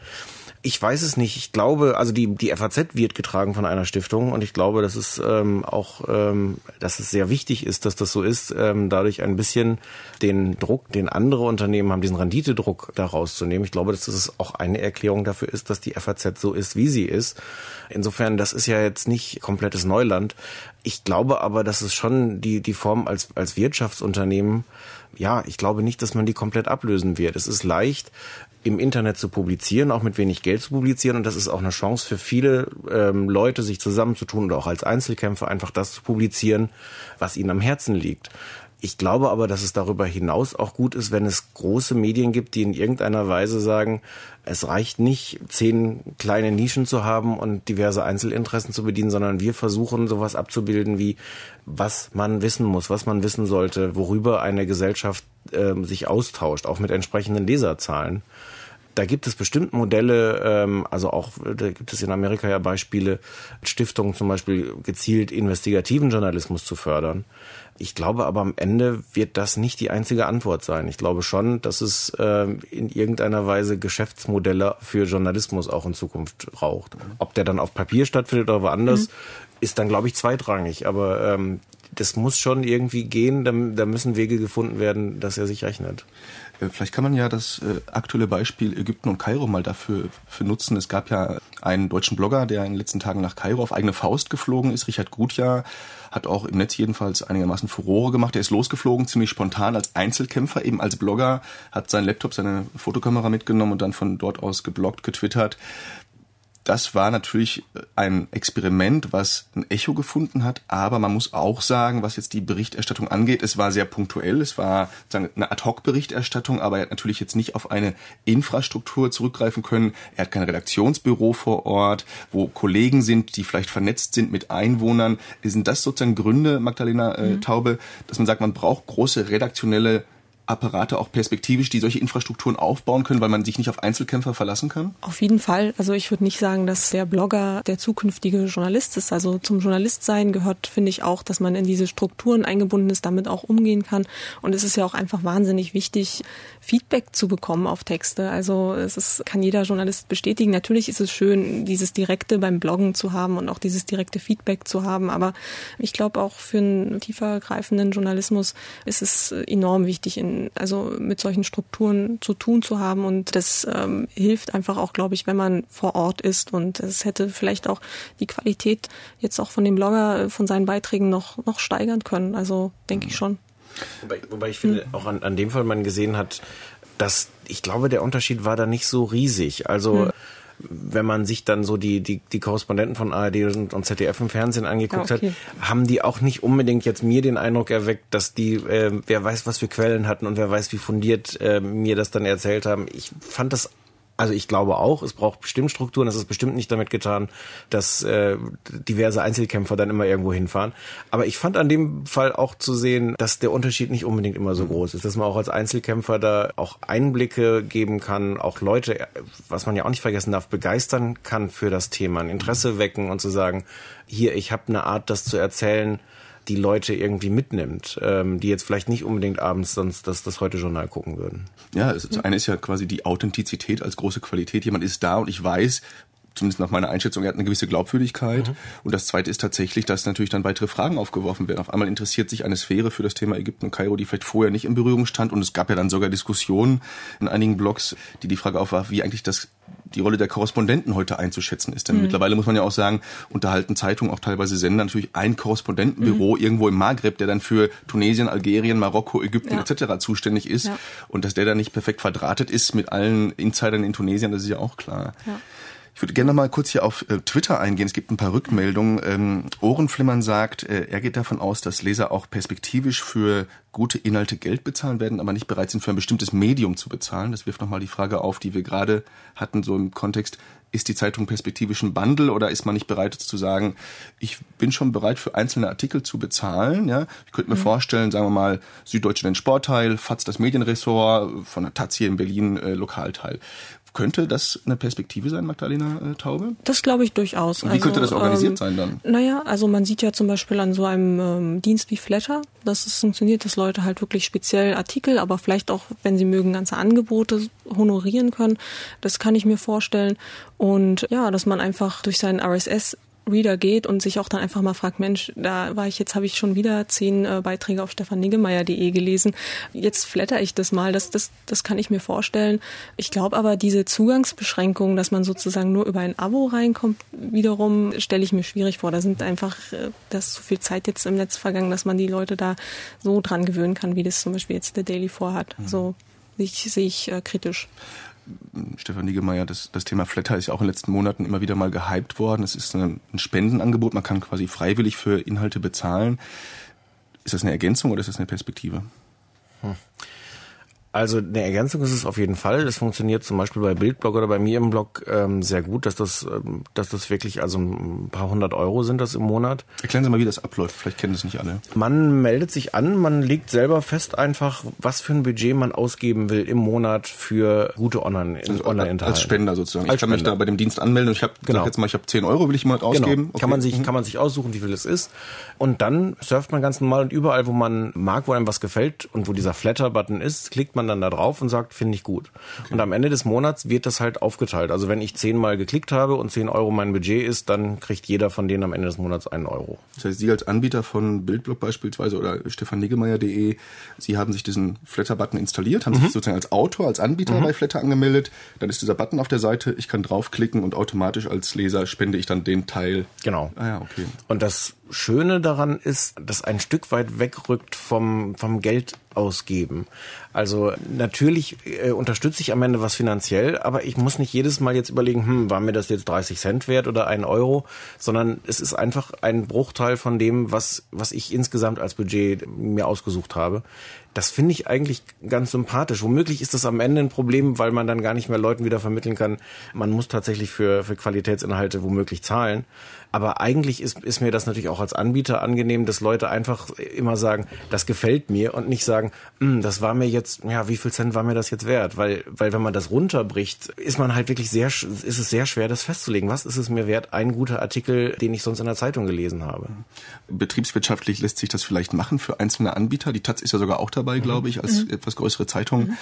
Ich weiß es nicht. Ich glaube, also die, die FAZ wird getragen von einer Stiftung und ich glaube, dass es ähm, auch, ähm, dass es sehr wichtig ist, dass das so ist, ähm, dadurch ein bisschen den Druck, den andere Unternehmen haben, diesen Renditedruck da rauszunehmen. Ich glaube, dass das auch eine Erklärung dafür ist, dass die FAZ so ist, wie sie ist. Insofern, das ist ja jetzt nicht komplettes Neuland. Ich glaube aber, dass es schon die, die Form als, als Wirtschaftsunternehmen ja, ich glaube nicht, dass man die komplett ablösen wird. Es ist leicht, im Internet zu publizieren, auch mit wenig Geld zu publizieren. Und das ist auch eine Chance für viele ähm, Leute, sich zusammenzutun oder auch als Einzelkämpfer einfach das zu publizieren, was ihnen am Herzen liegt. Ich glaube aber, dass es darüber hinaus auch gut ist, wenn es große Medien gibt, die in irgendeiner Weise sagen, es reicht nicht, zehn kleine Nischen zu haben und diverse Einzelinteressen zu bedienen, sondern wir versuchen sowas abzubilden wie, was man wissen muss, was man wissen sollte, worüber eine Gesellschaft äh, sich austauscht, auch mit entsprechenden Leserzahlen da gibt es bestimmt Modelle, ähm, also auch, da gibt es in Amerika ja Beispiele, Stiftungen zum Beispiel gezielt investigativen Journalismus zu fördern. Ich glaube aber am Ende wird das nicht die einzige Antwort sein. Ich glaube schon, dass es äh, in irgendeiner Weise Geschäftsmodelle für Journalismus auch in Zukunft braucht. Ob der dann auf Papier stattfindet oder woanders, mhm. ist dann, glaube ich, zweitrangig. Aber ähm, das muss schon irgendwie gehen, da, da müssen Wege gefunden werden, dass er sich rechnet. Äh, vielleicht kann man ja das äh, aktuelle Beispiel Ägypten und Kairo mal dafür für nutzen. Es gab ja einen deutschen Blogger, der in den letzten Tagen nach Kairo auf eigene Faust geflogen ist. Richard Gutjahr hat auch im Netz jedenfalls einigermaßen Furore gemacht. Er ist losgeflogen, ziemlich spontan als Einzelkämpfer, eben als Blogger, hat seinen Laptop, seine Fotokamera mitgenommen und dann von dort aus gebloggt, getwittert das war natürlich ein Experiment, was ein Echo gefunden hat, aber man muss auch sagen, was jetzt die Berichterstattung angeht, es war sehr punktuell, es war eine Ad-Hoc-Berichterstattung, aber er hat natürlich jetzt nicht auf eine Infrastruktur zurückgreifen können. Er hat kein Redaktionsbüro vor Ort, wo Kollegen sind, die vielleicht vernetzt sind mit Einwohnern. Sind das sozusagen Gründe, Magdalena äh, mhm. Taube, dass man sagt, man braucht große redaktionelle Apparate auch perspektivisch, die solche Infrastrukturen aufbauen können, weil man sich nicht auf Einzelkämpfer verlassen kann? Auf jeden Fall. Also ich würde nicht sagen, dass der Blogger der zukünftige Journalist ist. Also zum Journalistsein gehört, finde ich auch, dass man in diese Strukturen eingebunden ist, damit auch umgehen kann. Und es ist ja auch einfach wahnsinnig wichtig, Feedback zu bekommen auf Texte. Also es ist, kann jeder Journalist bestätigen. Natürlich ist es schön, dieses direkte beim Bloggen zu haben und auch dieses direkte Feedback zu haben. Aber ich glaube auch für einen tiefer greifenden Journalismus ist es enorm wichtig, in, also mit solchen Strukturen zu tun zu haben. Und das ähm, hilft einfach auch, glaube ich, wenn man vor Ort ist. Und es hätte vielleicht auch die Qualität jetzt auch von dem Blogger, von seinen Beiträgen noch, noch steigern können. Also denke ich schon. Wobei, wobei ich finde, auch an, an dem Fall man gesehen hat, dass ich glaube, der Unterschied war da nicht so riesig. Also hm wenn man sich dann so die, die, die Korrespondenten von ARD und, und ZDF im Fernsehen angeguckt okay. hat, haben die auch nicht unbedingt jetzt mir den Eindruck erweckt, dass die, äh, wer weiß, was für Quellen hatten und wer weiß, wie fundiert äh, mir das dann erzählt haben. Ich fand das also ich glaube auch, es braucht bestimmt Strukturen. Es ist bestimmt nicht damit getan, dass äh, diverse Einzelkämpfer dann immer irgendwo hinfahren. Aber ich fand an dem Fall auch zu sehen, dass der Unterschied nicht unbedingt immer so groß ist. Dass man auch als Einzelkämpfer da auch Einblicke geben kann, auch Leute, was man ja auch nicht vergessen darf, begeistern kann für das Thema, ein Interesse wecken und zu sagen, hier, ich habe eine Art, das zu erzählen, die Leute irgendwie mitnimmt, ähm, die jetzt vielleicht nicht unbedingt abends sonst das, das Heute-Journal gucken würden. Ja, das eine ist ja quasi die Authentizität als große Qualität. Jemand ist da und ich weiß, zumindest nach meiner Einschätzung, er hat eine gewisse Glaubwürdigkeit. Mhm. Und das Zweite ist tatsächlich, dass natürlich dann weitere Fragen aufgeworfen werden. Auf einmal interessiert sich eine Sphäre für das Thema Ägypten und Kairo, die vielleicht vorher nicht in Berührung stand. Und es gab ja dann sogar Diskussionen in einigen Blogs, die die Frage aufwarf, wie eigentlich das die Rolle der Korrespondenten heute einzuschätzen ist. Denn mhm. mittlerweile muss man ja auch sagen, unterhalten Zeitungen, auch teilweise Sender, natürlich ein Korrespondentenbüro mhm. irgendwo im Maghreb, der dann für Tunesien, Algerien, Marokko, Ägypten ja. etc. zuständig ist. Ja. Und dass der dann nicht perfekt verdrahtet ist mit allen Insidern in Tunesien, das ist ja auch klar. Ja. Ich würde gerne mal kurz hier auf äh, Twitter eingehen. Es gibt ein paar Rückmeldungen. Ähm, Ohrenflimmern sagt, äh, er geht davon aus, dass Leser auch perspektivisch für gute Inhalte Geld bezahlen werden, aber nicht bereit sind, für ein bestimmtes Medium zu bezahlen. Das wirft nochmal die Frage auf, die wir gerade hatten, so im Kontext, ist die Zeitung perspektivisch ein Bundle oder ist man nicht bereit zu sagen, ich bin schon bereit für einzelne Artikel zu bezahlen, ja? Ich könnte mir mhm. vorstellen, sagen wir mal, Süddeutsche den Sportteil, FATS das Medienressort, von der Taz hier in Berlin äh, Lokalteil. Könnte das eine Perspektive sein, Magdalena äh, Taube? Das glaube ich durchaus. Und wie also, könnte das organisiert ähm, sein dann? Naja, also man sieht ja zum Beispiel an so einem ähm, Dienst wie Flatter, dass es funktioniert, dass Leute halt wirklich speziell Artikel, aber vielleicht auch, wenn sie mögen, ganze Angebote honorieren können. Das kann ich mir vorstellen. Und ja, dass man einfach durch seinen RSS Reader geht und sich auch dann einfach mal fragt, Mensch, da war ich jetzt, habe ich schon wieder zehn äh, Beiträge auf stefaniggemeier.de gelesen. Jetzt flatter ich das mal, das, das, das kann ich mir vorstellen. Ich glaube aber, diese Zugangsbeschränkungen, dass man sozusagen nur über ein Abo reinkommt, wiederum stelle ich mir schwierig vor. Da sind einfach, äh, da ist so viel Zeit jetzt im Netz vergangen, dass man die Leute da so dran gewöhnen kann, wie das zum Beispiel jetzt der Daily vorhat. Mhm. So ich, sehe ich äh, kritisch. Stefan Niggemeier, das, das Thema Flatter ist ja auch in den letzten Monaten immer wieder mal gehypt worden. Es ist ein, Spendenangebot, man kann quasi freiwillig für Inhalte bezahlen. Ist das eine Ergänzung oder ist das eine Perspektive? Hm. Also eine Ergänzung ist es auf jeden Fall. Das funktioniert zum Beispiel bei Bildblog oder bei mir im Blog ähm, sehr gut, dass das, ähm, dass das wirklich, also ein paar hundert Euro sind das im Monat. Erklären Sie mal, wie das abläuft. Vielleicht kennen das nicht alle. Man meldet sich an, man legt selber fest einfach, was für ein Budget man ausgeben will im Monat für gute Online-Inhalte. Also Online als Spender sozusagen. Als ich kann Spender. mich da bei dem Dienst anmelden und ich habe genau. jetzt mal, ich habe 10 Euro, will ich im Monat genau. ausgeben. Genau. Okay. Kann man sich, mhm. kann man sich aussuchen, wie viel es ist. Und dann surft man ganz normal und überall, wo man mag, wo einem was gefällt und wo dieser Flatter-Button ist, klickt man dann da drauf und sagt, finde ich gut. Okay. Und am Ende des Monats wird das halt aufgeteilt. Also wenn ich zehnmal geklickt habe und zehn Euro mein Budget ist, dann kriegt jeder von denen am Ende des Monats einen Euro. Das heißt, Sie als Anbieter von Bildblog beispielsweise oder stefaniggemeier.de, Sie haben sich diesen Flatter-Button installiert, haben mhm. sich sozusagen als Autor, als Anbieter mhm. bei Flatter angemeldet. Dann ist dieser Button auf der Seite, ich kann draufklicken und automatisch als Leser spende ich dann den Teil. Genau. Ah ja, okay. Und das Schöne daran ist, dass ein Stück weit wegrückt vom, vom Geld ausgeben. Also natürlich äh, unterstütze ich am Ende was finanziell, aber ich muss nicht jedes Mal jetzt überlegen, hm, war mir das jetzt 30 Cent wert oder ein Euro, sondern es ist einfach ein Bruchteil von dem, was, was ich insgesamt als Budget mir ausgesucht habe. Das finde ich eigentlich ganz sympathisch. Womöglich ist das am Ende ein Problem, weil man dann gar nicht mehr Leuten wieder vermitteln kann, man muss tatsächlich für, für Qualitätsinhalte womöglich zahlen. Aber eigentlich ist, ist mir das natürlich auch als Anbieter angenehm, dass Leute einfach immer sagen, das gefällt mir und nicht sagen, hm, das war mir jetzt, ja, wie viel Cent war mir das jetzt wert? Weil, weil wenn man das runterbricht, ist man halt wirklich sehr, ist es sehr schwer, das festzulegen. Was ist es mir wert? Ein guter Artikel, den ich sonst in der Zeitung gelesen habe. Betriebswirtschaftlich lässt sich das vielleicht machen für einzelne Anbieter. Die Taz ist ja sogar auch dabei, mhm. glaube ich, als mhm. etwas größere Zeitung. Mhm.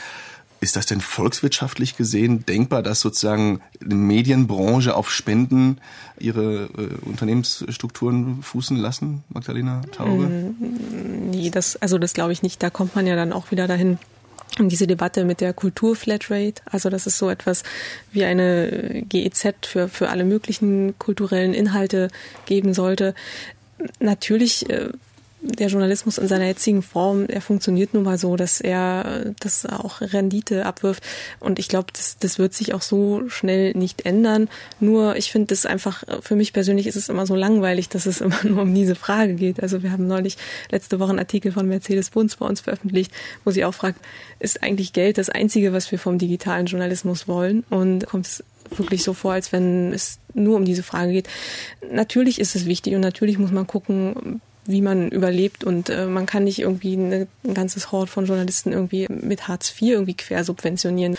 Ist das denn volkswirtschaftlich gesehen denkbar, dass sozusagen die Medienbranche auf Spenden ihre äh, Unternehmensstrukturen fußen lassen, Magdalena Taube? Mm, nee, das, also das glaube ich nicht. Da kommt man ja dann auch wieder dahin, in diese Debatte mit der Kulturflatrate. Also das ist so etwas wie eine GEZ für, für alle möglichen kulturellen Inhalte geben sollte. Natürlich äh, der Journalismus in seiner jetzigen Form, er funktioniert nun mal so, dass er das auch Rendite abwirft. Und ich glaube, das, das wird sich auch so schnell nicht ändern. Nur ich finde das einfach, für mich persönlich ist es immer so langweilig, dass es <laughs> immer nur um diese Frage geht. Also wir haben neulich letzte Woche einen Artikel von Mercedes-Benz bei uns veröffentlicht, wo sie auch fragt, ist eigentlich Geld das Einzige, was wir vom digitalen Journalismus wollen? Und kommt es wirklich so vor, als wenn es nur um diese Frage geht. Natürlich ist es wichtig und natürlich muss man gucken, wie man überlebt und äh, man kann nicht irgendwie eine, ein ganzes Hort von Journalisten irgendwie mit Hartz IV irgendwie quersubventionieren.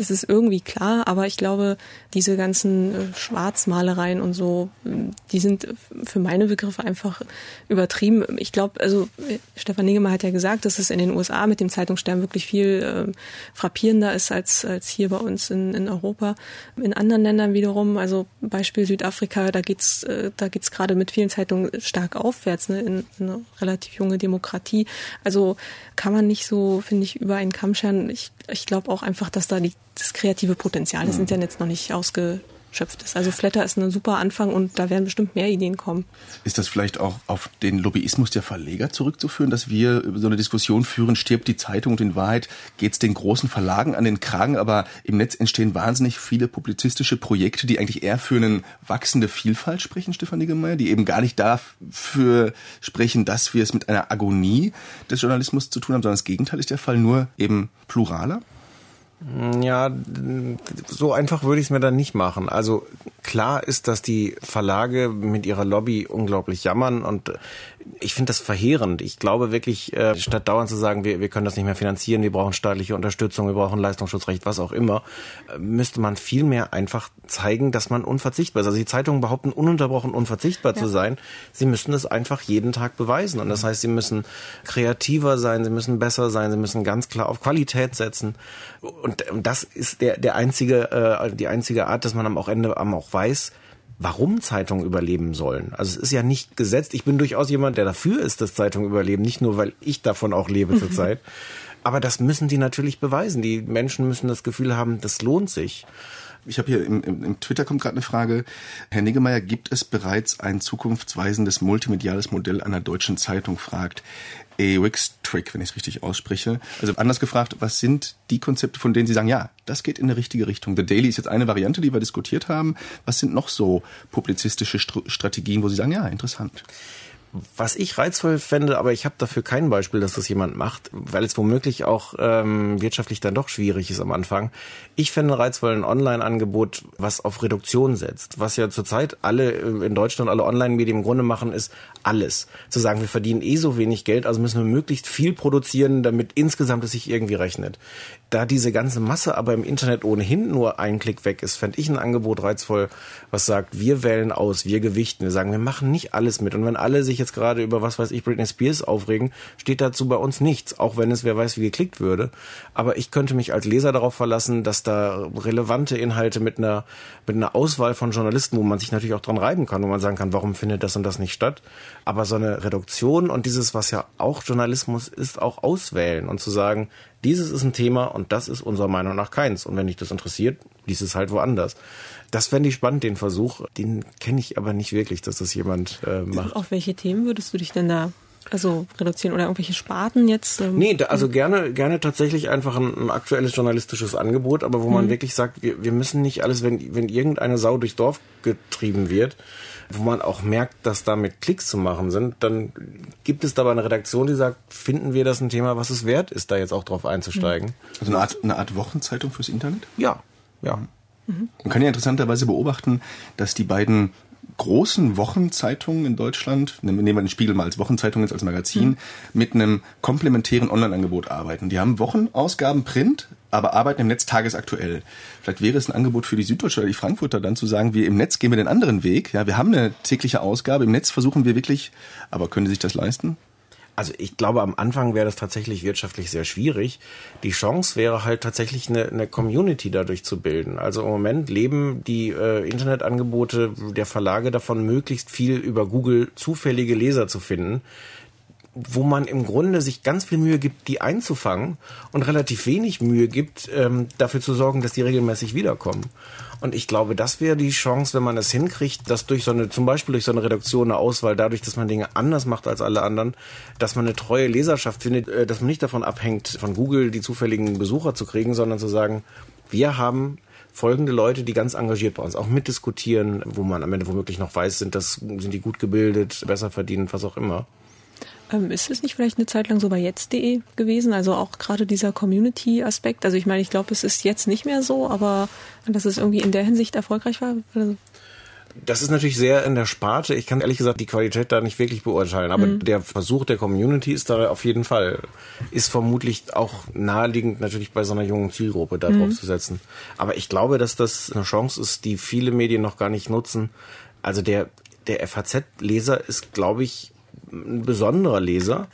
Das ist irgendwie klar, aber ich glaube, diese ganzen äh, Schwarzmalereien und so, die sind für meine Begriffe einfach übertrieben. Ich glaube, also Stefan Niggemar hat ja gesagt, dass es in den USA mit dem Zeitungsstern wirklich viel äh, frappierender ist als, als hier bei uns in, in Europa. In anderen Ländern wiederum, also Beispiel Südafrika, da geht's, äh, da geht's gerade mit vielen Zeitungen stark aufwärts. Ne? in, eine relativ junge Demokratie. Also kann man nicht so, finde ich, über einen Kamm scheren. Ich, ich glaube auch einfach, dass da die, das kreative Potenzial des mhm. Internets noch nicht ausge schöpft ist. Also Flatter ist ein super Anfang und da werden bestimmt mehr Ideen kommen. Ist das vielleicht auch auf den Lobbyismus der Verleger zurückzuführen, dass wir so eine Diskussion führen, stirbt die Zeitung und in Wahrheit geht es den großen Verlagen an den Kragen, aber im Netz entstehen wahnsinnig viele publizistische Projekte, die eigentlich eher für eine wachsende Vielfalt sprechen, Stefan Niggemeier, die eben gar nicht dafür sprechen, dass wir es mit einer Agonie des Journalismus zu tun haben, sondern das Gegenteil ist der Fall, nur eben pluraler? Ja, so einfach würde ich es mir dann nicht machen. Also klar ist, dass die Verlage mit ihrer Lobby unglaublich jammern und ich finde das verheerend. Ich glaube wirklich, äh, statt dauernd zu sagen, wir, wir können das nicht mehr finanzieren, wir brauchen staatliche Unterstützung, wir brauchen Leistungsschutzrecht, was auch immer, äh, müsste man viel mehr einfach zeigen, dass man unverzichtbar ist. Also die Zeitungen behaupten ununterbrochen unverzichtbar ja. zu sein. Sie müssen es einfach jeden Tag beweisen. Und das heißt, sie müssen kreativer sein, sie müssen besser sein, sie müssen ganz klar auf Qualität setzen. Und das ist der, der einzige, äh, die einzige Art, dass man am Ende auch weiß, warum Zeitungen überleben sollen. Also es ist ja nicht gesetzt. Ich bin durchaus jemand, der dafür ist, dass Zeitungen überleben, nicht nur, weil ich davon auch lebe zurzeit. <laughs> Aber das müssen die natürlich beweisen. Die Menschen müssen das Gefühl haben, das lohnt sich. Ich habe hier im, im, im, Twitter kommt gerade eine Frage. Herr Niggemeier, gibt es bereits ein zukunftsweisendes multimediales Modell einer deutschen Zeitung? fragt AWX-Trick, wenn ich es richtig ausspreche. Also anders gefragt, was sind die Konzepte, von denen Sie sagen, ja, das geht in eine richtige Richtung? The Daily ist jetzt eine Variante, die wir diskutiert haben. Was sind noch so publizistische Strategien, wo Sie sagen, ja, interessant? Was ich reizvoll fände, aber ich habe dafür kein Beispiel, dass das jemand macht, weil es womöglich auch ähm, wirtschaftlich dann doch schwierig ist am Anfang. Ich fände reizvoll ein Online-Angebot, was auf Reduktion setzt. Was ja zurzeit alle äh, in Deutschland, alle Online-Medien im Grunde machen, ist alles. Zu sagen, wir verdienen eh so wenig Geld, also müssen wir möglichst viel produzieren, damit insgesamt es sich irgendwie rechnet. Da diese ganze Masse aber im Internet ohnehin nur ein Klick weg ist, fände ich ein Angebot reizvoll, was sagt, wir wählen aus, wir gewichten, wir sagen, wir machen nicht alles mit. Und wenn alle sich jetzt gerade über, was weiß ich, Britney Spears aufregen, steht dazu bei uns nichts, auch wenn es wer weiß wie geklickt würde. Aber ich könnte mich als Leser darauf verlassen, dass da relevante Inhalte mit einer, mit einer Auswahl von Journalisten, wo man sich natürlich auch dran reiben kann, wo man sagen kann, warum findet das und das nicht statt. Aber so eine Reduktion und dieses, was ja auch Journalismus ist, auch auswählen und zu sagen, dieses ist ein Thema und das ist unserer Meinung nach keins. Und wenn dich das interessiert, liest es halt woanders. Das fände ich spannend, den Versuch. Den kenne ich aber nicht wirklich, dass das jemand äh, macht. Auf welche Themen würdest du dich denn da also reduzieren oder irgendwelche Sparten jetzt? Ähm, nee, da, also gerne, gerne tatsächlich einfach ein, ein aktuelles journalistisches Angebot, aber wo man mhm. wirklich sagt, wir, wir müssen nicht alles, wenn, wenn irgendeine Sau durchs Dorf getrieben wird, wo man auch merkt, dass damit Klicks zu machen sind, dann gibt es dabei eine Redaktion, die sagt, finden wir das ein Thema, was es wert ist, da jetzt auch drauf einzusteigen. Also eine Art, eine Art Wochenzeitung fürs Internet? Ja, ja. Man kann ja interessanterweise beobachten, dass die beiden großen Wochenzeitungen in Deutschland, nehmen wir den Spiegel mal als Wochenzeitung jetzt als Magazin, mhm. mit einem komplementären Online-Angebot arbeiten. Die haben Wochenausgaben Print, aber arbeiten im Netz tagesaktuell. Vielleicht wäre es ein Angebot für die Süddeutsche oder die Frankfurter dann zu sagen, wir im Netz gehen wir den anderen Weg. Ja, wir haben eine tägliche Ausgabe, im Netz versuchen wir wirklich, aber können Sie sich das leisten? Also ich glaube, am Anfang wäre das tatsächlich wirtschaftlich sehr schwierig. Die Chance wäre halt tatsächlich eine, eine Community dadurch zu bilden. Also im Moment leben die äh, Internetangebote der Verlage davon, möglichst viel über Google zufällige Leser zu finden wo man im Grunde sich ganz viel Mühe gibt, die einzufangen und relativ wenig Mühe gibt, ähm, dafür zu sorgen, dass die regelmäßig wiederkommen. Und ich glaube, das wäre die Chance, wenn man es hinkriegt, dass durch so eine, zum Beispiel durch so eine Redaktion, eine Auswahl, dadurch, dass man Dinge anders macht als alle anderen, dass man eine treue Leserschaft findet, äh, dass man nicht davon abhängt, von Google die zufälligen Besucher zu kriegen, sondern zu sagen, wir haben folgende Leute, die ganz engagiert bei uns auch mitdiskutieren, wo man am Ende womöglich noch weiß, sind das, sind die gut gebildet, besser verdienen, was auch immer. Ähm, ist es nicht vielleicht eine Zeit lang so bei jetzt.de gewesen? Also auch gerade dieser Community-Aspekt. Also ich meine, ich glaube, es ist jetzt nicht mehr so, aber dass es irgendwie in der Hinsicht erfolgreich war. Also das ist natürlich sehr in der Sparte. Ich kann ehrlich gesagt die Qualität da nicht wirklich beurteilen. Aber mhm. der Versuch der Community ist da auf jeden Fall, ist vermutlich auch naheliegend natürlich bei so einer jungen Zielgruppe da drauf mhm. zu setzen. Aber ich glaube, dass das eine Chance ist, die viele Medien noch gar nicht nutzen. Also der, der FAZ-Leser ist, glaube ich, ein besonderer Leser.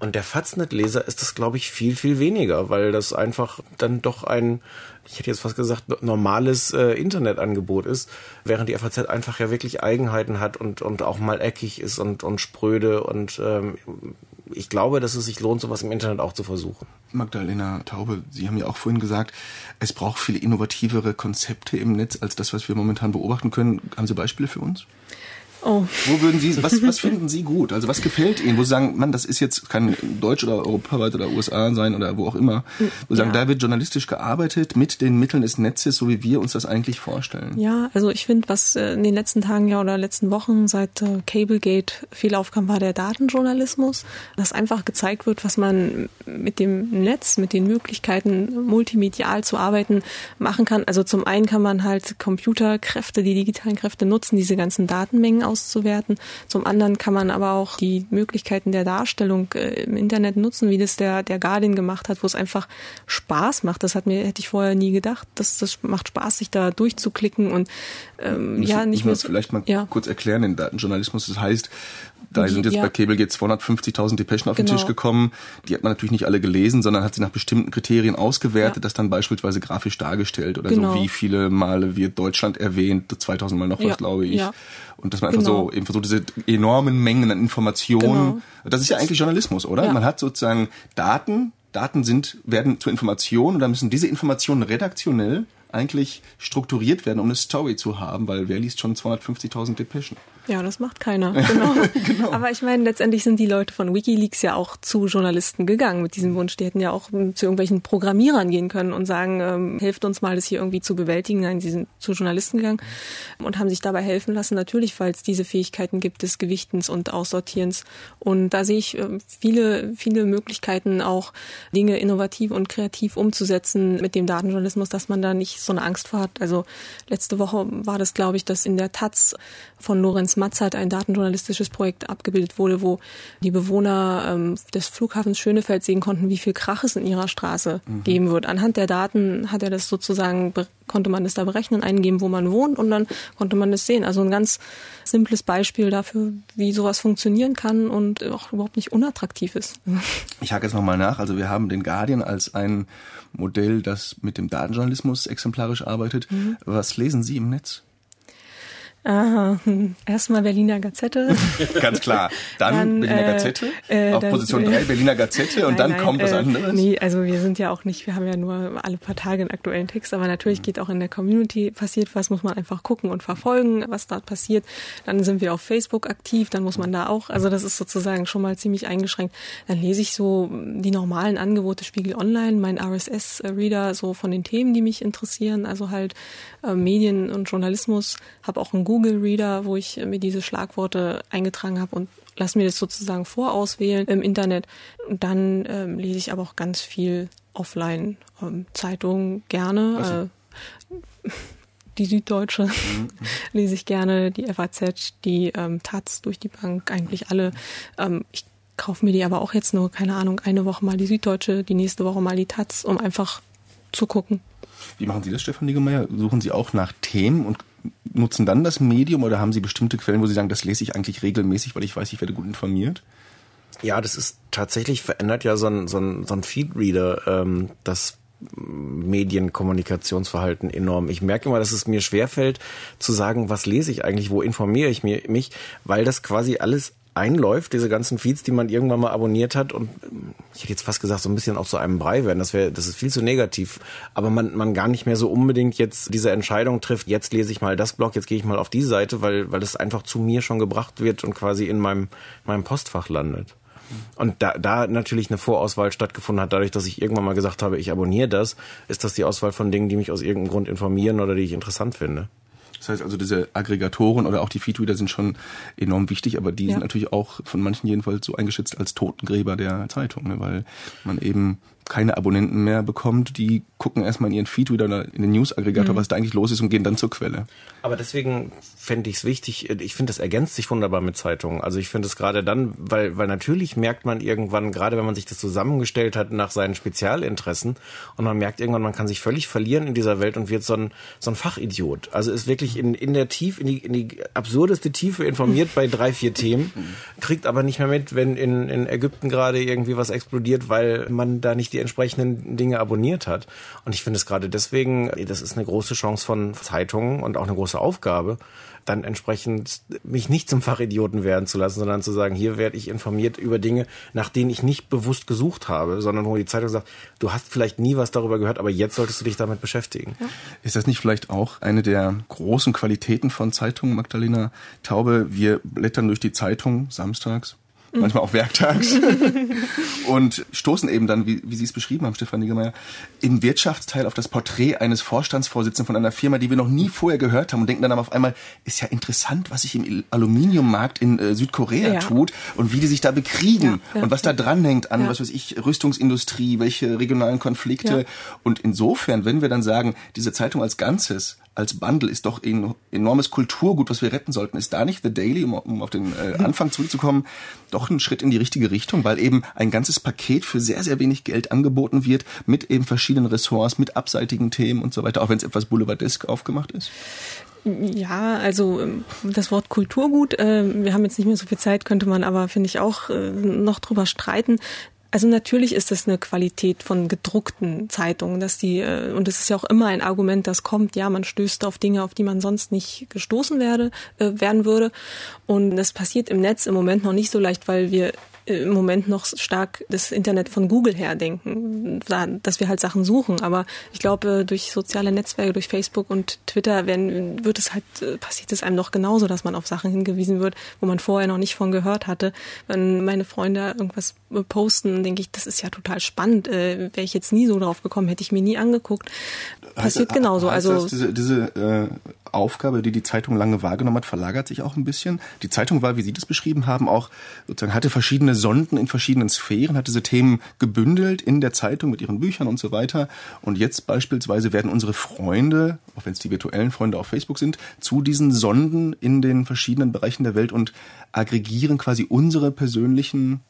Und der Faznet-Leser ist das, glaube ich, viel, viel weniger, weil das einfach dann doch ein, ich hätte jetzt fast gesagt, normales äh, Internetangebot ist, während die FAZ einfach ja wirklich Eigenheiten hat und, und auch mal eckig ist und, und spröde. Und ähm, ich glaube, dass es sich lohnt, sowas im Internet auch zu versuchen. Magdalena Taube, Sie haben ja auch vorhin gesagt, es braucht viele innovativere Konzepte im Netz als das, was wir momentan beobachten können. Haben Sie Beispiele für uns? Oh. Wo würden Sie, was, was finden Sie gut? Also was gefällt Ihnen? Wo Sie sagen, Mann, das ist jetzt, kann Deutsch oder europaweit oder USA sein oder wo auch immer. Wo Sie sagen, da wird journalistisch gearbeitet mit den Mitteln des Netzes, so wie wir uns das eigentlich vorstellen. Ja, also ich finde, was äh, in den letzten Tagen ja oder letzten Wochen seit äh, Cablegate viel aufkam, war der Datenjournalismus. Dass einfach gezeigt wird, was man mit dem Netz, mit den Möglichkeiten, multimedial zu arbeiten, machen kann. Also zum einen kann man halt Computerkräfte, die digitalen Kräfte nutzen, diese ganzen Datenmengen auszuwerten. Zum anderen kann man aber auch die Möglichkeiten der Darstellung äh, im Internet nutzen, wie das der, der Guardian gemacht hat, wo es einfach Spaß macht. Das hat mir, hätte ich vorher nie gedacht. Das, das macht Spaß, sich da durchzuklicken und ähm, müssen, ja, nicht mehr so, vielleicht mal ja. kurz erklären, den Datenjournalismus. Das heißt, da sind jetzt ja. bei Cablegate 250.000 Depeschen auf genau. den Tisch gekommen. Die hat man natürlich nicht alle gelesen, sondern hat sie nach bestimmten Kriterien ausgewertet, ja. das dann beispielsweise grafisch dargestellt oder genau. so, wie viele Male wird Deutschland erwähnt, 2000 Mal noch was, ja. glaube ich. Und dass man einfach genau. so eben versucht, diese enormen Mengen an Informationen, genau. das ist ja eigentlich Journalismus, oder? Man hat sozusagen Daten, Daten sind, werden zur Information und dann müssen diese Informationen redaktionell eigentlich strukturiert werden, um eine Story zu haben, weil wer liest schon 250.000 Depeschen? Ja, das macht keiner. <laughs> Genau. genau. Aber ich meine, letztendlich sind die Leute von WikiLeaks ja auch zu Journalisten gegangen mit diesem Wunsch. Die hätten ja auch zu irgendwelchen Programmierern gehen können und sagen, ähm, helft uns mal, das hier irgendwie zu bewältigen. Nein, sie sind zu Journalisten gegangen und haben sich dabei helfen lassen. Natürlich, weil es diese Fähigkeiten gibt des Gewichtens und Aussortierens. Und da sehe ich äh, viele, viele Möglichkeiten, auch Dinge innovativ und kreativ umzusetzen mit dem Datenjournalismus, dass man da nicht so eine Angst vor hat. Also letzte Woche war das, glaube ich, dass in der Taz von Lorenz Matzert ein datenjournalistisches Projekt abgebildet wurde, wo die Bewohner ähm, des Flughafens Schönefeld sehen konnten, wie viel Krach es in ihrer Straße mhm. geben wird. Anhand der Daten hat er das sozusagen, konnte man das da berechnen, eingeben, wo man wohnt und dann konnte man das sehen. Also ein ganz simples Beispiel dafür, wie sowas funktionieren kann und auch überhaupt nicht unattraktiv ist. <laughs> Ich hake jetzt nochmal nach. Also wir haben den Guardian als ein Modell, das mit dem Datenjournalismus exemplarisch arbeitet. Mhm. Was lesen Sie im Ah, erstmal Berliner Gazette. <laughs> Ganz klar. Dann, dann Berliner äh, Gazette. Äh, auf Position 3 Berliner Gazette und <laughs> nein, dann nein, kommt was äh, anderes. Nee, also wir sind ja auch nicht, wir haben ja nur alle paar Tage einen aktuellen Text, aber natürlich geht auch in der Community passiert was, muss man einfach gucken und verfolgen, was dort passiert. Dann sind wir auf Facebook aktiv, dann muss man da auch, also das ist sozusagen schon mal ziemlich eingeschränkt. Dann lese ich so die normalen Angebote Spiegel Online, mein RSS-Reader, so von den Themen, die mich interessieren, also halt äh, Medien und Journalismus, habe auch ein Google Reader, wo ich mir diese Schlagworte eingetragen habe und lasse mir das sozusagen vorauswählen im Internet. Und dann ähm, lese ich aber auch ganz viel offline ähm, Zeitungen gerne. Äh, <laughs> die Süddeutsche mhm. <laughs> lese ich gerne, die FAZ, die ähm, Taz durch die Bank, eigentlich alle. Ähm, ich kaufe mir die aber auch jetzt nur, keine Ahnung, eine Woche mal die Süddeutsche, die nächste Woche mal die Taz, um einfach zu gucken. Wie machen Sie das, Stefan Niggemeier? Suchen Sie auch nach Themen und nutzen dann das Medium oder haben Sie bestimmte Quellen, wo Sie sagen, das lese ich eigentlich regelmäßig, weil ich weiß, ich werde gut informiert? Ja, das ist tatsächlich verändert ja so ein, so ein, so ein Feedreader ähm, das Medienkommunikationsverhalten enorm. Ich merke immer, dass es mir schwerfällt zu sagen, was lese ich eigentlich, wo informiere ich mich, weil das quasi alles einläuft, diese ganzen Feeds, die man irgendwann mal abonniert hat und ich hätte jetzt fast gesagt, so ein bisschen auch zu einem Brei werden. Das wäre, das ist viel zu negativ. Aber man, man gar nicht mehr so unbedingt jetzt diese Entscheidung trifft, jetzt lese ich mal das Blog, jetzt gehe ich mal auf die Seite, weil, weil das einfach zu mir schon gebracht wird und quasi in meinem, meinem Postfach landet. Und da, da natürlich eine Vorauswahl stattgefunden hat, dadurch, dass ich irgendwann mal gesagt habe, ich abonniere das, ist das die Auswahl von Dingen, die mich aus irgendeinem Grund informieren oder die ich interessant finde. Das heißt also, diese Aggregatoren oder auch die Feedreader sind schon enorm wichtig, aber die ja. sind natürlich auch von manchen jedenfalls so eingeschätzt als Totengräber der Zeitung, ne, weil man eben keine Abonnenten mehr bekommt, die gucken erstmal in ihren Feed wieder in den News-Aggregator, mhm. was da eigentlich los ist und gehen dann zur Quelle. Aber deswegen fände ich es wichtig, ich finde, das ergänzt sich wunderbar mit Zeitungen. Also ich finde es gerade dann, weil, weil natürlich merkt man irgendwann, gerade wenn man sich das zusammengestellt hat nach seinen Spezialinteressen und man merkt irgendwann, man kann sich völlig verlieren in dieser Welt und wird so ein, so ein Fachidiot. Also ist wirklich in, in der Tief, in die, in die absurdeste Tiefe informiert bei drei, vier Themen, <laughs> kriegt aber nicht mehr mit, wenn in, in Ägypten gerade irgendwie was explodiert, weil man da nicht die entsprechenden Dinge abonniert hat. Und ich finde es gerade deswegen, das ist eine große Chance von Zeitungen und auch eine große Aufgabe, dann entsprechend mich nicht zum Fachidioten werden zu lassen, sondern zu sagen, hier werde ich informiert über Dinge, nach denen ich nicht bewusst gesucht habe, sondern wo die Zeitung sagt, du hast vielleicht nie was darüber gehört, aber jetzt solltest du dich damit beschäftigen. Ist das nicht vielleicht auch eine der großen Qualitäten von Zeitungen, Magdalena Taube? Wir blättern durch die Zeitung samstags, manchmal auch werktags. <laughs> Und stoßen eben dann, wie, wie Sie es beschrieben haben, Stefan Niggemeier, im Wirtschaftsteil auf das Porträt eines Vorstandsvorsitzenden von einer Firma, die wir noch nie vorher gehört haben und denken dann aber auf einmal, ist ja interessant, was sich im Aluminiummarkt in äh, Südkorea ja. tut und wie die sich da bekriegen ja, ja, und was da dranhängt an, was weiß ich, Rüstungsindustrie, welche regionalen Konflikte. Und insofern, wenn wir dann sagen, diese Zeitung als Ganzes als Bundle ist doch ein enormes Kulturgut, was wir retten sollten. Ist da nicht The Daily, um, um auf den äh, Anfang zurückzukommen, doch ein Schritt in die richtige Richtung, weil eben ein ganzes Paket für sehr, sehr wenig Geld angeboten wird, mit eben verschiedenen Ressorts, mit abseitigen Themen und so weiter, auch wenn es etwas boulevardesk aufgemacht ist? Ja, also ähm, das Wort Kulturgut, äh, wir haben jetzt nicht mehr so viel Zeit, könnte man aber, finde ich, auch äh, noch drüber streiten. Also natürlich ist es eine Qualität von gedruckten Zeitungen, dass die äh, und es ist ja auch immer ein Argument, das kommt, ja, man stößt auf Dinge, auf die man sonst nicht gestoßen werde äh, werden würde. Und das passiert im Netz im Moment noch nicht so leicht, weil wir im Moment noch stark das Internet von Google her denken, dass wir halt Sachen suchen. Aber ich glaube, durch soziale Netzwerke, durch Facebook und Twitter werden, wird es halt, passiert es einem noch genauso, dass man auf Sachen hingewiesen wird, wo man vorher noch nicht von gehört hatte. Wenn meine Freunde irgendwas posten, denke ich, das ist ja total spannend. Äh, Wäre ich jetzt nie so drauf gekommen, hätte ich mir nie angeguckt. Passiert genauso. Heißt also das, diese, diese äh, Aufgabe, die die Zeitung lange wahrgenommen hat, verlagert sich auch ein bisschen. Die Zeitung war, wie Sie das beschrieben haben, auch sozusagen hatte verschiedene Sonden in verschiedenen Sphären, hat diese Themen gebündelt in der Zeitung mit ihren Büchern und so weiter. Und jetzt beispielsweise werden unsere Freunde, auch wenn es die virtuellen Freunde auf Facebook sind, zu diesen Sonden in den verschiedenen Bereichen der Welt und aggregieren quasi unsere persönlichen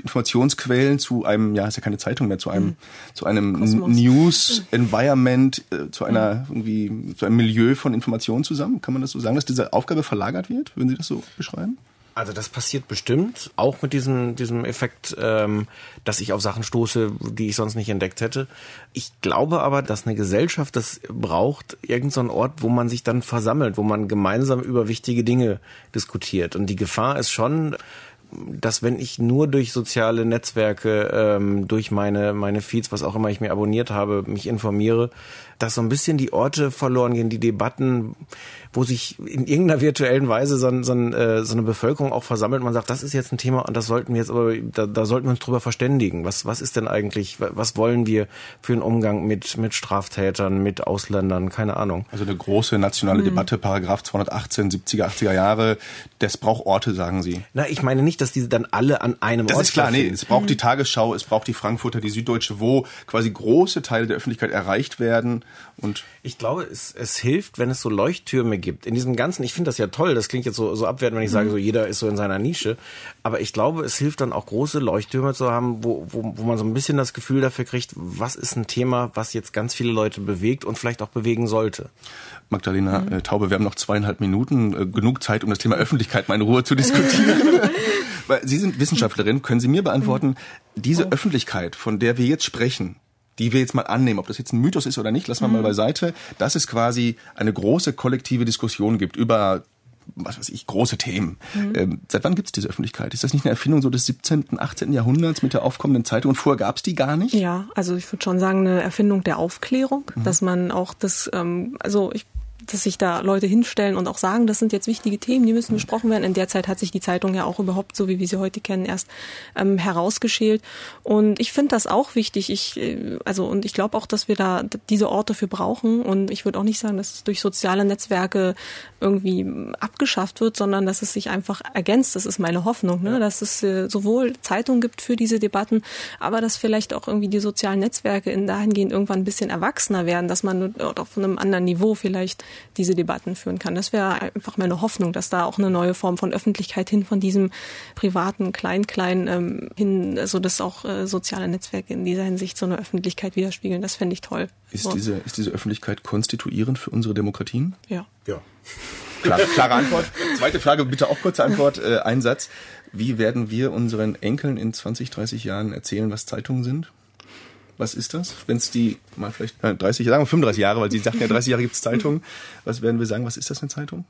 Informationsquellen zu einem, ja, ist ja keine Zeitung mehr, zu einem, mhm. zu einem News Environment, äh, zu einer mhm. irgendwie, zu einem Milieu von Informationen zusammen. Kann man das so sagen, dass diese Aufgabe verlagert wird? Würden Sie das so beschreiben? Also das passiert bestimmt, auch mit diesem, diesem Effekt, ähm, dass ich auf Sachen stoße, die ich sonst nicht entdeckt hätte. Ich glaube aber, dass eine Gesellschaft das braucht, irgendeinen so Ort, wo man sich dann versammelt, wo man gemeinsam über wichtige Dinge diskutiert. Und die Gefahr ist schon, dass wenn ich nur durch soziale Netzwerke, ähm, durch meine, meine Feeds, was auch immer ich mir abonniert habe, mich informiere, dass so ein bisschen die Orte verloren gehen, die Debatten, wo sich in irgendeiner virtuellen Weise so, so, äh, so eine Bevölkerung auch versammelt. Man sagt, das ist jetzt ein Thema und das sollten wir jetzt aber, da, da sollten wir uns drüber verständigen. Was, was ist denn eigentlich, was wollen wir für einen Umgang mit, mit Straftätern, mit Ausländern, keine Ahnung. Also eine große nationale mhm. Debatte, Paragraph 218, 70er, 80er Jahre, das braucht Orte, sagen Sie. Na, ich meine nicht, dass diese dann alle an einem das Ort Das ist klar, nee, es braucht mhm. die Tagesschau, es braucht die Frankfurter, die Süddeutsche, wo quasi große Teile der Öffentlichkeit erreicht werden und ich glaube, es, es hilft, wenn es so Leuchttürme gibt. In diesem ganzen, ich finde das ja toll, das klingt jetzt so, so abwertend, wenn ich sage, mhm. so jeder ist so in seiner Nische. Aber ich glaube, es hilft dann auch große Leuchttürme zu haben, wo, wo, wo man so ein bisschen das Gefühl dafür kriegt, was ist ein Thema, was jetzt ganz viele Leute bewegt und vielleicht auch bewegen sollte. Magdalena mhm. äh, Taube, wir haben noch zweieinhalb Minuten, äh, genug Zeit, um das Thema Öffentlichkeit mal in Ruhe zu diskutieren. <laughs> Sie sind Wissenschaftlerin, können Sie mir beantworten, diese oh. Öffentlichkeit, von der wir jetzt sprechen, die wir jetzt mal annehmen, ob das jetzt ein Mythos ist oder nicht, lassen wir mhm. mal beiseite, dass es quasi eine große kollektive Diskussion gibt über was weiß ich, große Themen. Mhm. Ähm, seit wann gibt es diese Öffentlichkeit? Ist das nicht eine Erfindung so des 17., 18. Jahrhunderts mit der aufkommenden Zeitung und vorher gab es die gar nicht? Ja, also ich würde schon sagen, eine Erfindung der Aufklärung, mhm. dass man auch das, ähm, also ich dass sich da Leute hinstellen und auch sagen, das sind jetzt wichtige Themen, die müssen besprochen werden. In der Zeit hat sich die Zeitung ja auch überhaupt, so wie wir sie heute kennen, erst ähm, herausgeschält. Und ich finde das auch wichtig. Ich, äh, also, und ich glaube auch, dass wir da diese Orte für brauchen. Und ich würde auch nicht sagen, dass es durch soziale Netzwerke irgendwie abgeschafft wird, sondern dass es sich einfach ergänzt. Das ist meine Hoffnung, ne? dass es äh, sowohl Zeitungen gibt für diese Debatten, aber dass vielleicht auch irgendwie die sozialen Netzwerke in dahingehend irgendwann ein bisschen erwachsener werden, dass man auf einem anderen Niveau vielleicht diese Debatten führen kann. Das wäre einfach meine Hoffnung, dass da auch eine neue Form von Öffentlichkeit hin von diesem privaten Klein-Klein ähm, hin, so also dass auch äh, soziale Netzwerke in dieser Hinsicht so eine Öffentlichkeit widerspiegeln. Das fände ich toll. Ist, so. diese, ist diese Öffentlichkeit konstituierend für unsere Demokratien? Ja. Ja. Klare, klare Antwort. Zweite Frage, bitte auch kurze Antwort, äh, ein Satz. Wie werden wir unseren Enkeln in 20, 30 Jahren erzählen, was Zeitungen sind? Was ist das? Wenn es die mal vielleicht äh, 30, sagen wir 35 Jahre, weil Sie sagten ja <laughs> 30 Jahre gibt es Zeitungen. Was werden wir sagen? Was ist das eine Zeitung?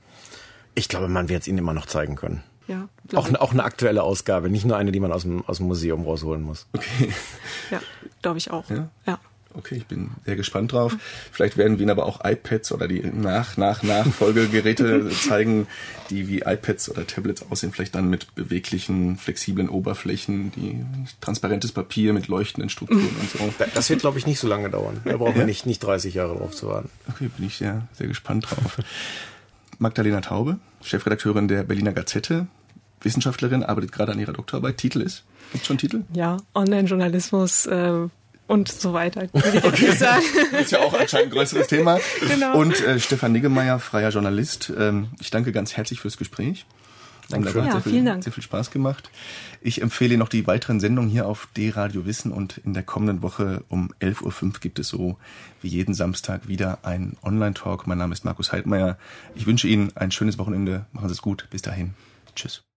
Ich glaube, man wird es Ihnen immer noch zeigen können. Ja, auch, auch eine aktuelle Ausgabe, nicht nur eine, die man aus dem, aus dem Museum rausholen muss. Okay. <laughs> Ja, glaube ich auch. Ja. ja. Okay, ich bin sehr gespannt drauf. Vielleicht werden wir Ihnen aber auch iPads oder die nach, nach, Nachfolgegeräte <laughs> zeigen, die wie iPads oder Tablets aussehen. Vielleicht dann mit beweglichen, flexiblen Oberflächen, die transparentes Papier mit leuchtenden Strukturen und so. Das wird, glaube ich, nicht so lange dauern. Da brauchen wir nicht, nicht 30 Jahre drauf zu warten. Okay, bin ich sehr, sehr gespannt drauf. Magdalena Taube, Chefredakteurin der Berliner Gazette, Wissenschaftlerin, arbeitet gerade an ihrer Doktorarbeit. Titel ist? Gibt schon Titel? Ja, Online-Journalismus, äh, und so weiter, würde ich <laughs> okay. jetzt sagen. ist ja auch anscheinend ein größeres Thema. Genau. Und äh, Stefan Niggemeier, freier Journalist. Ähm, ich danke ganz herzlich fürs Gespräch. Danke. Ja, sehr viel, vielen Dank. Sehr viel Spaß gemacht. Ich empfehle noch die weiteren Sendungen hier auf D-Radio Wissen und in der kommenden Woche um 11.05 Uhr gibt es so wie jeden Samstag wieder einen Online-Talk. Mein Name ist Markus Heidmeier. Ich wünsche Ihnen ein schönes Wochenende. Machen Sie es gut. Bis dahin. Tschüss.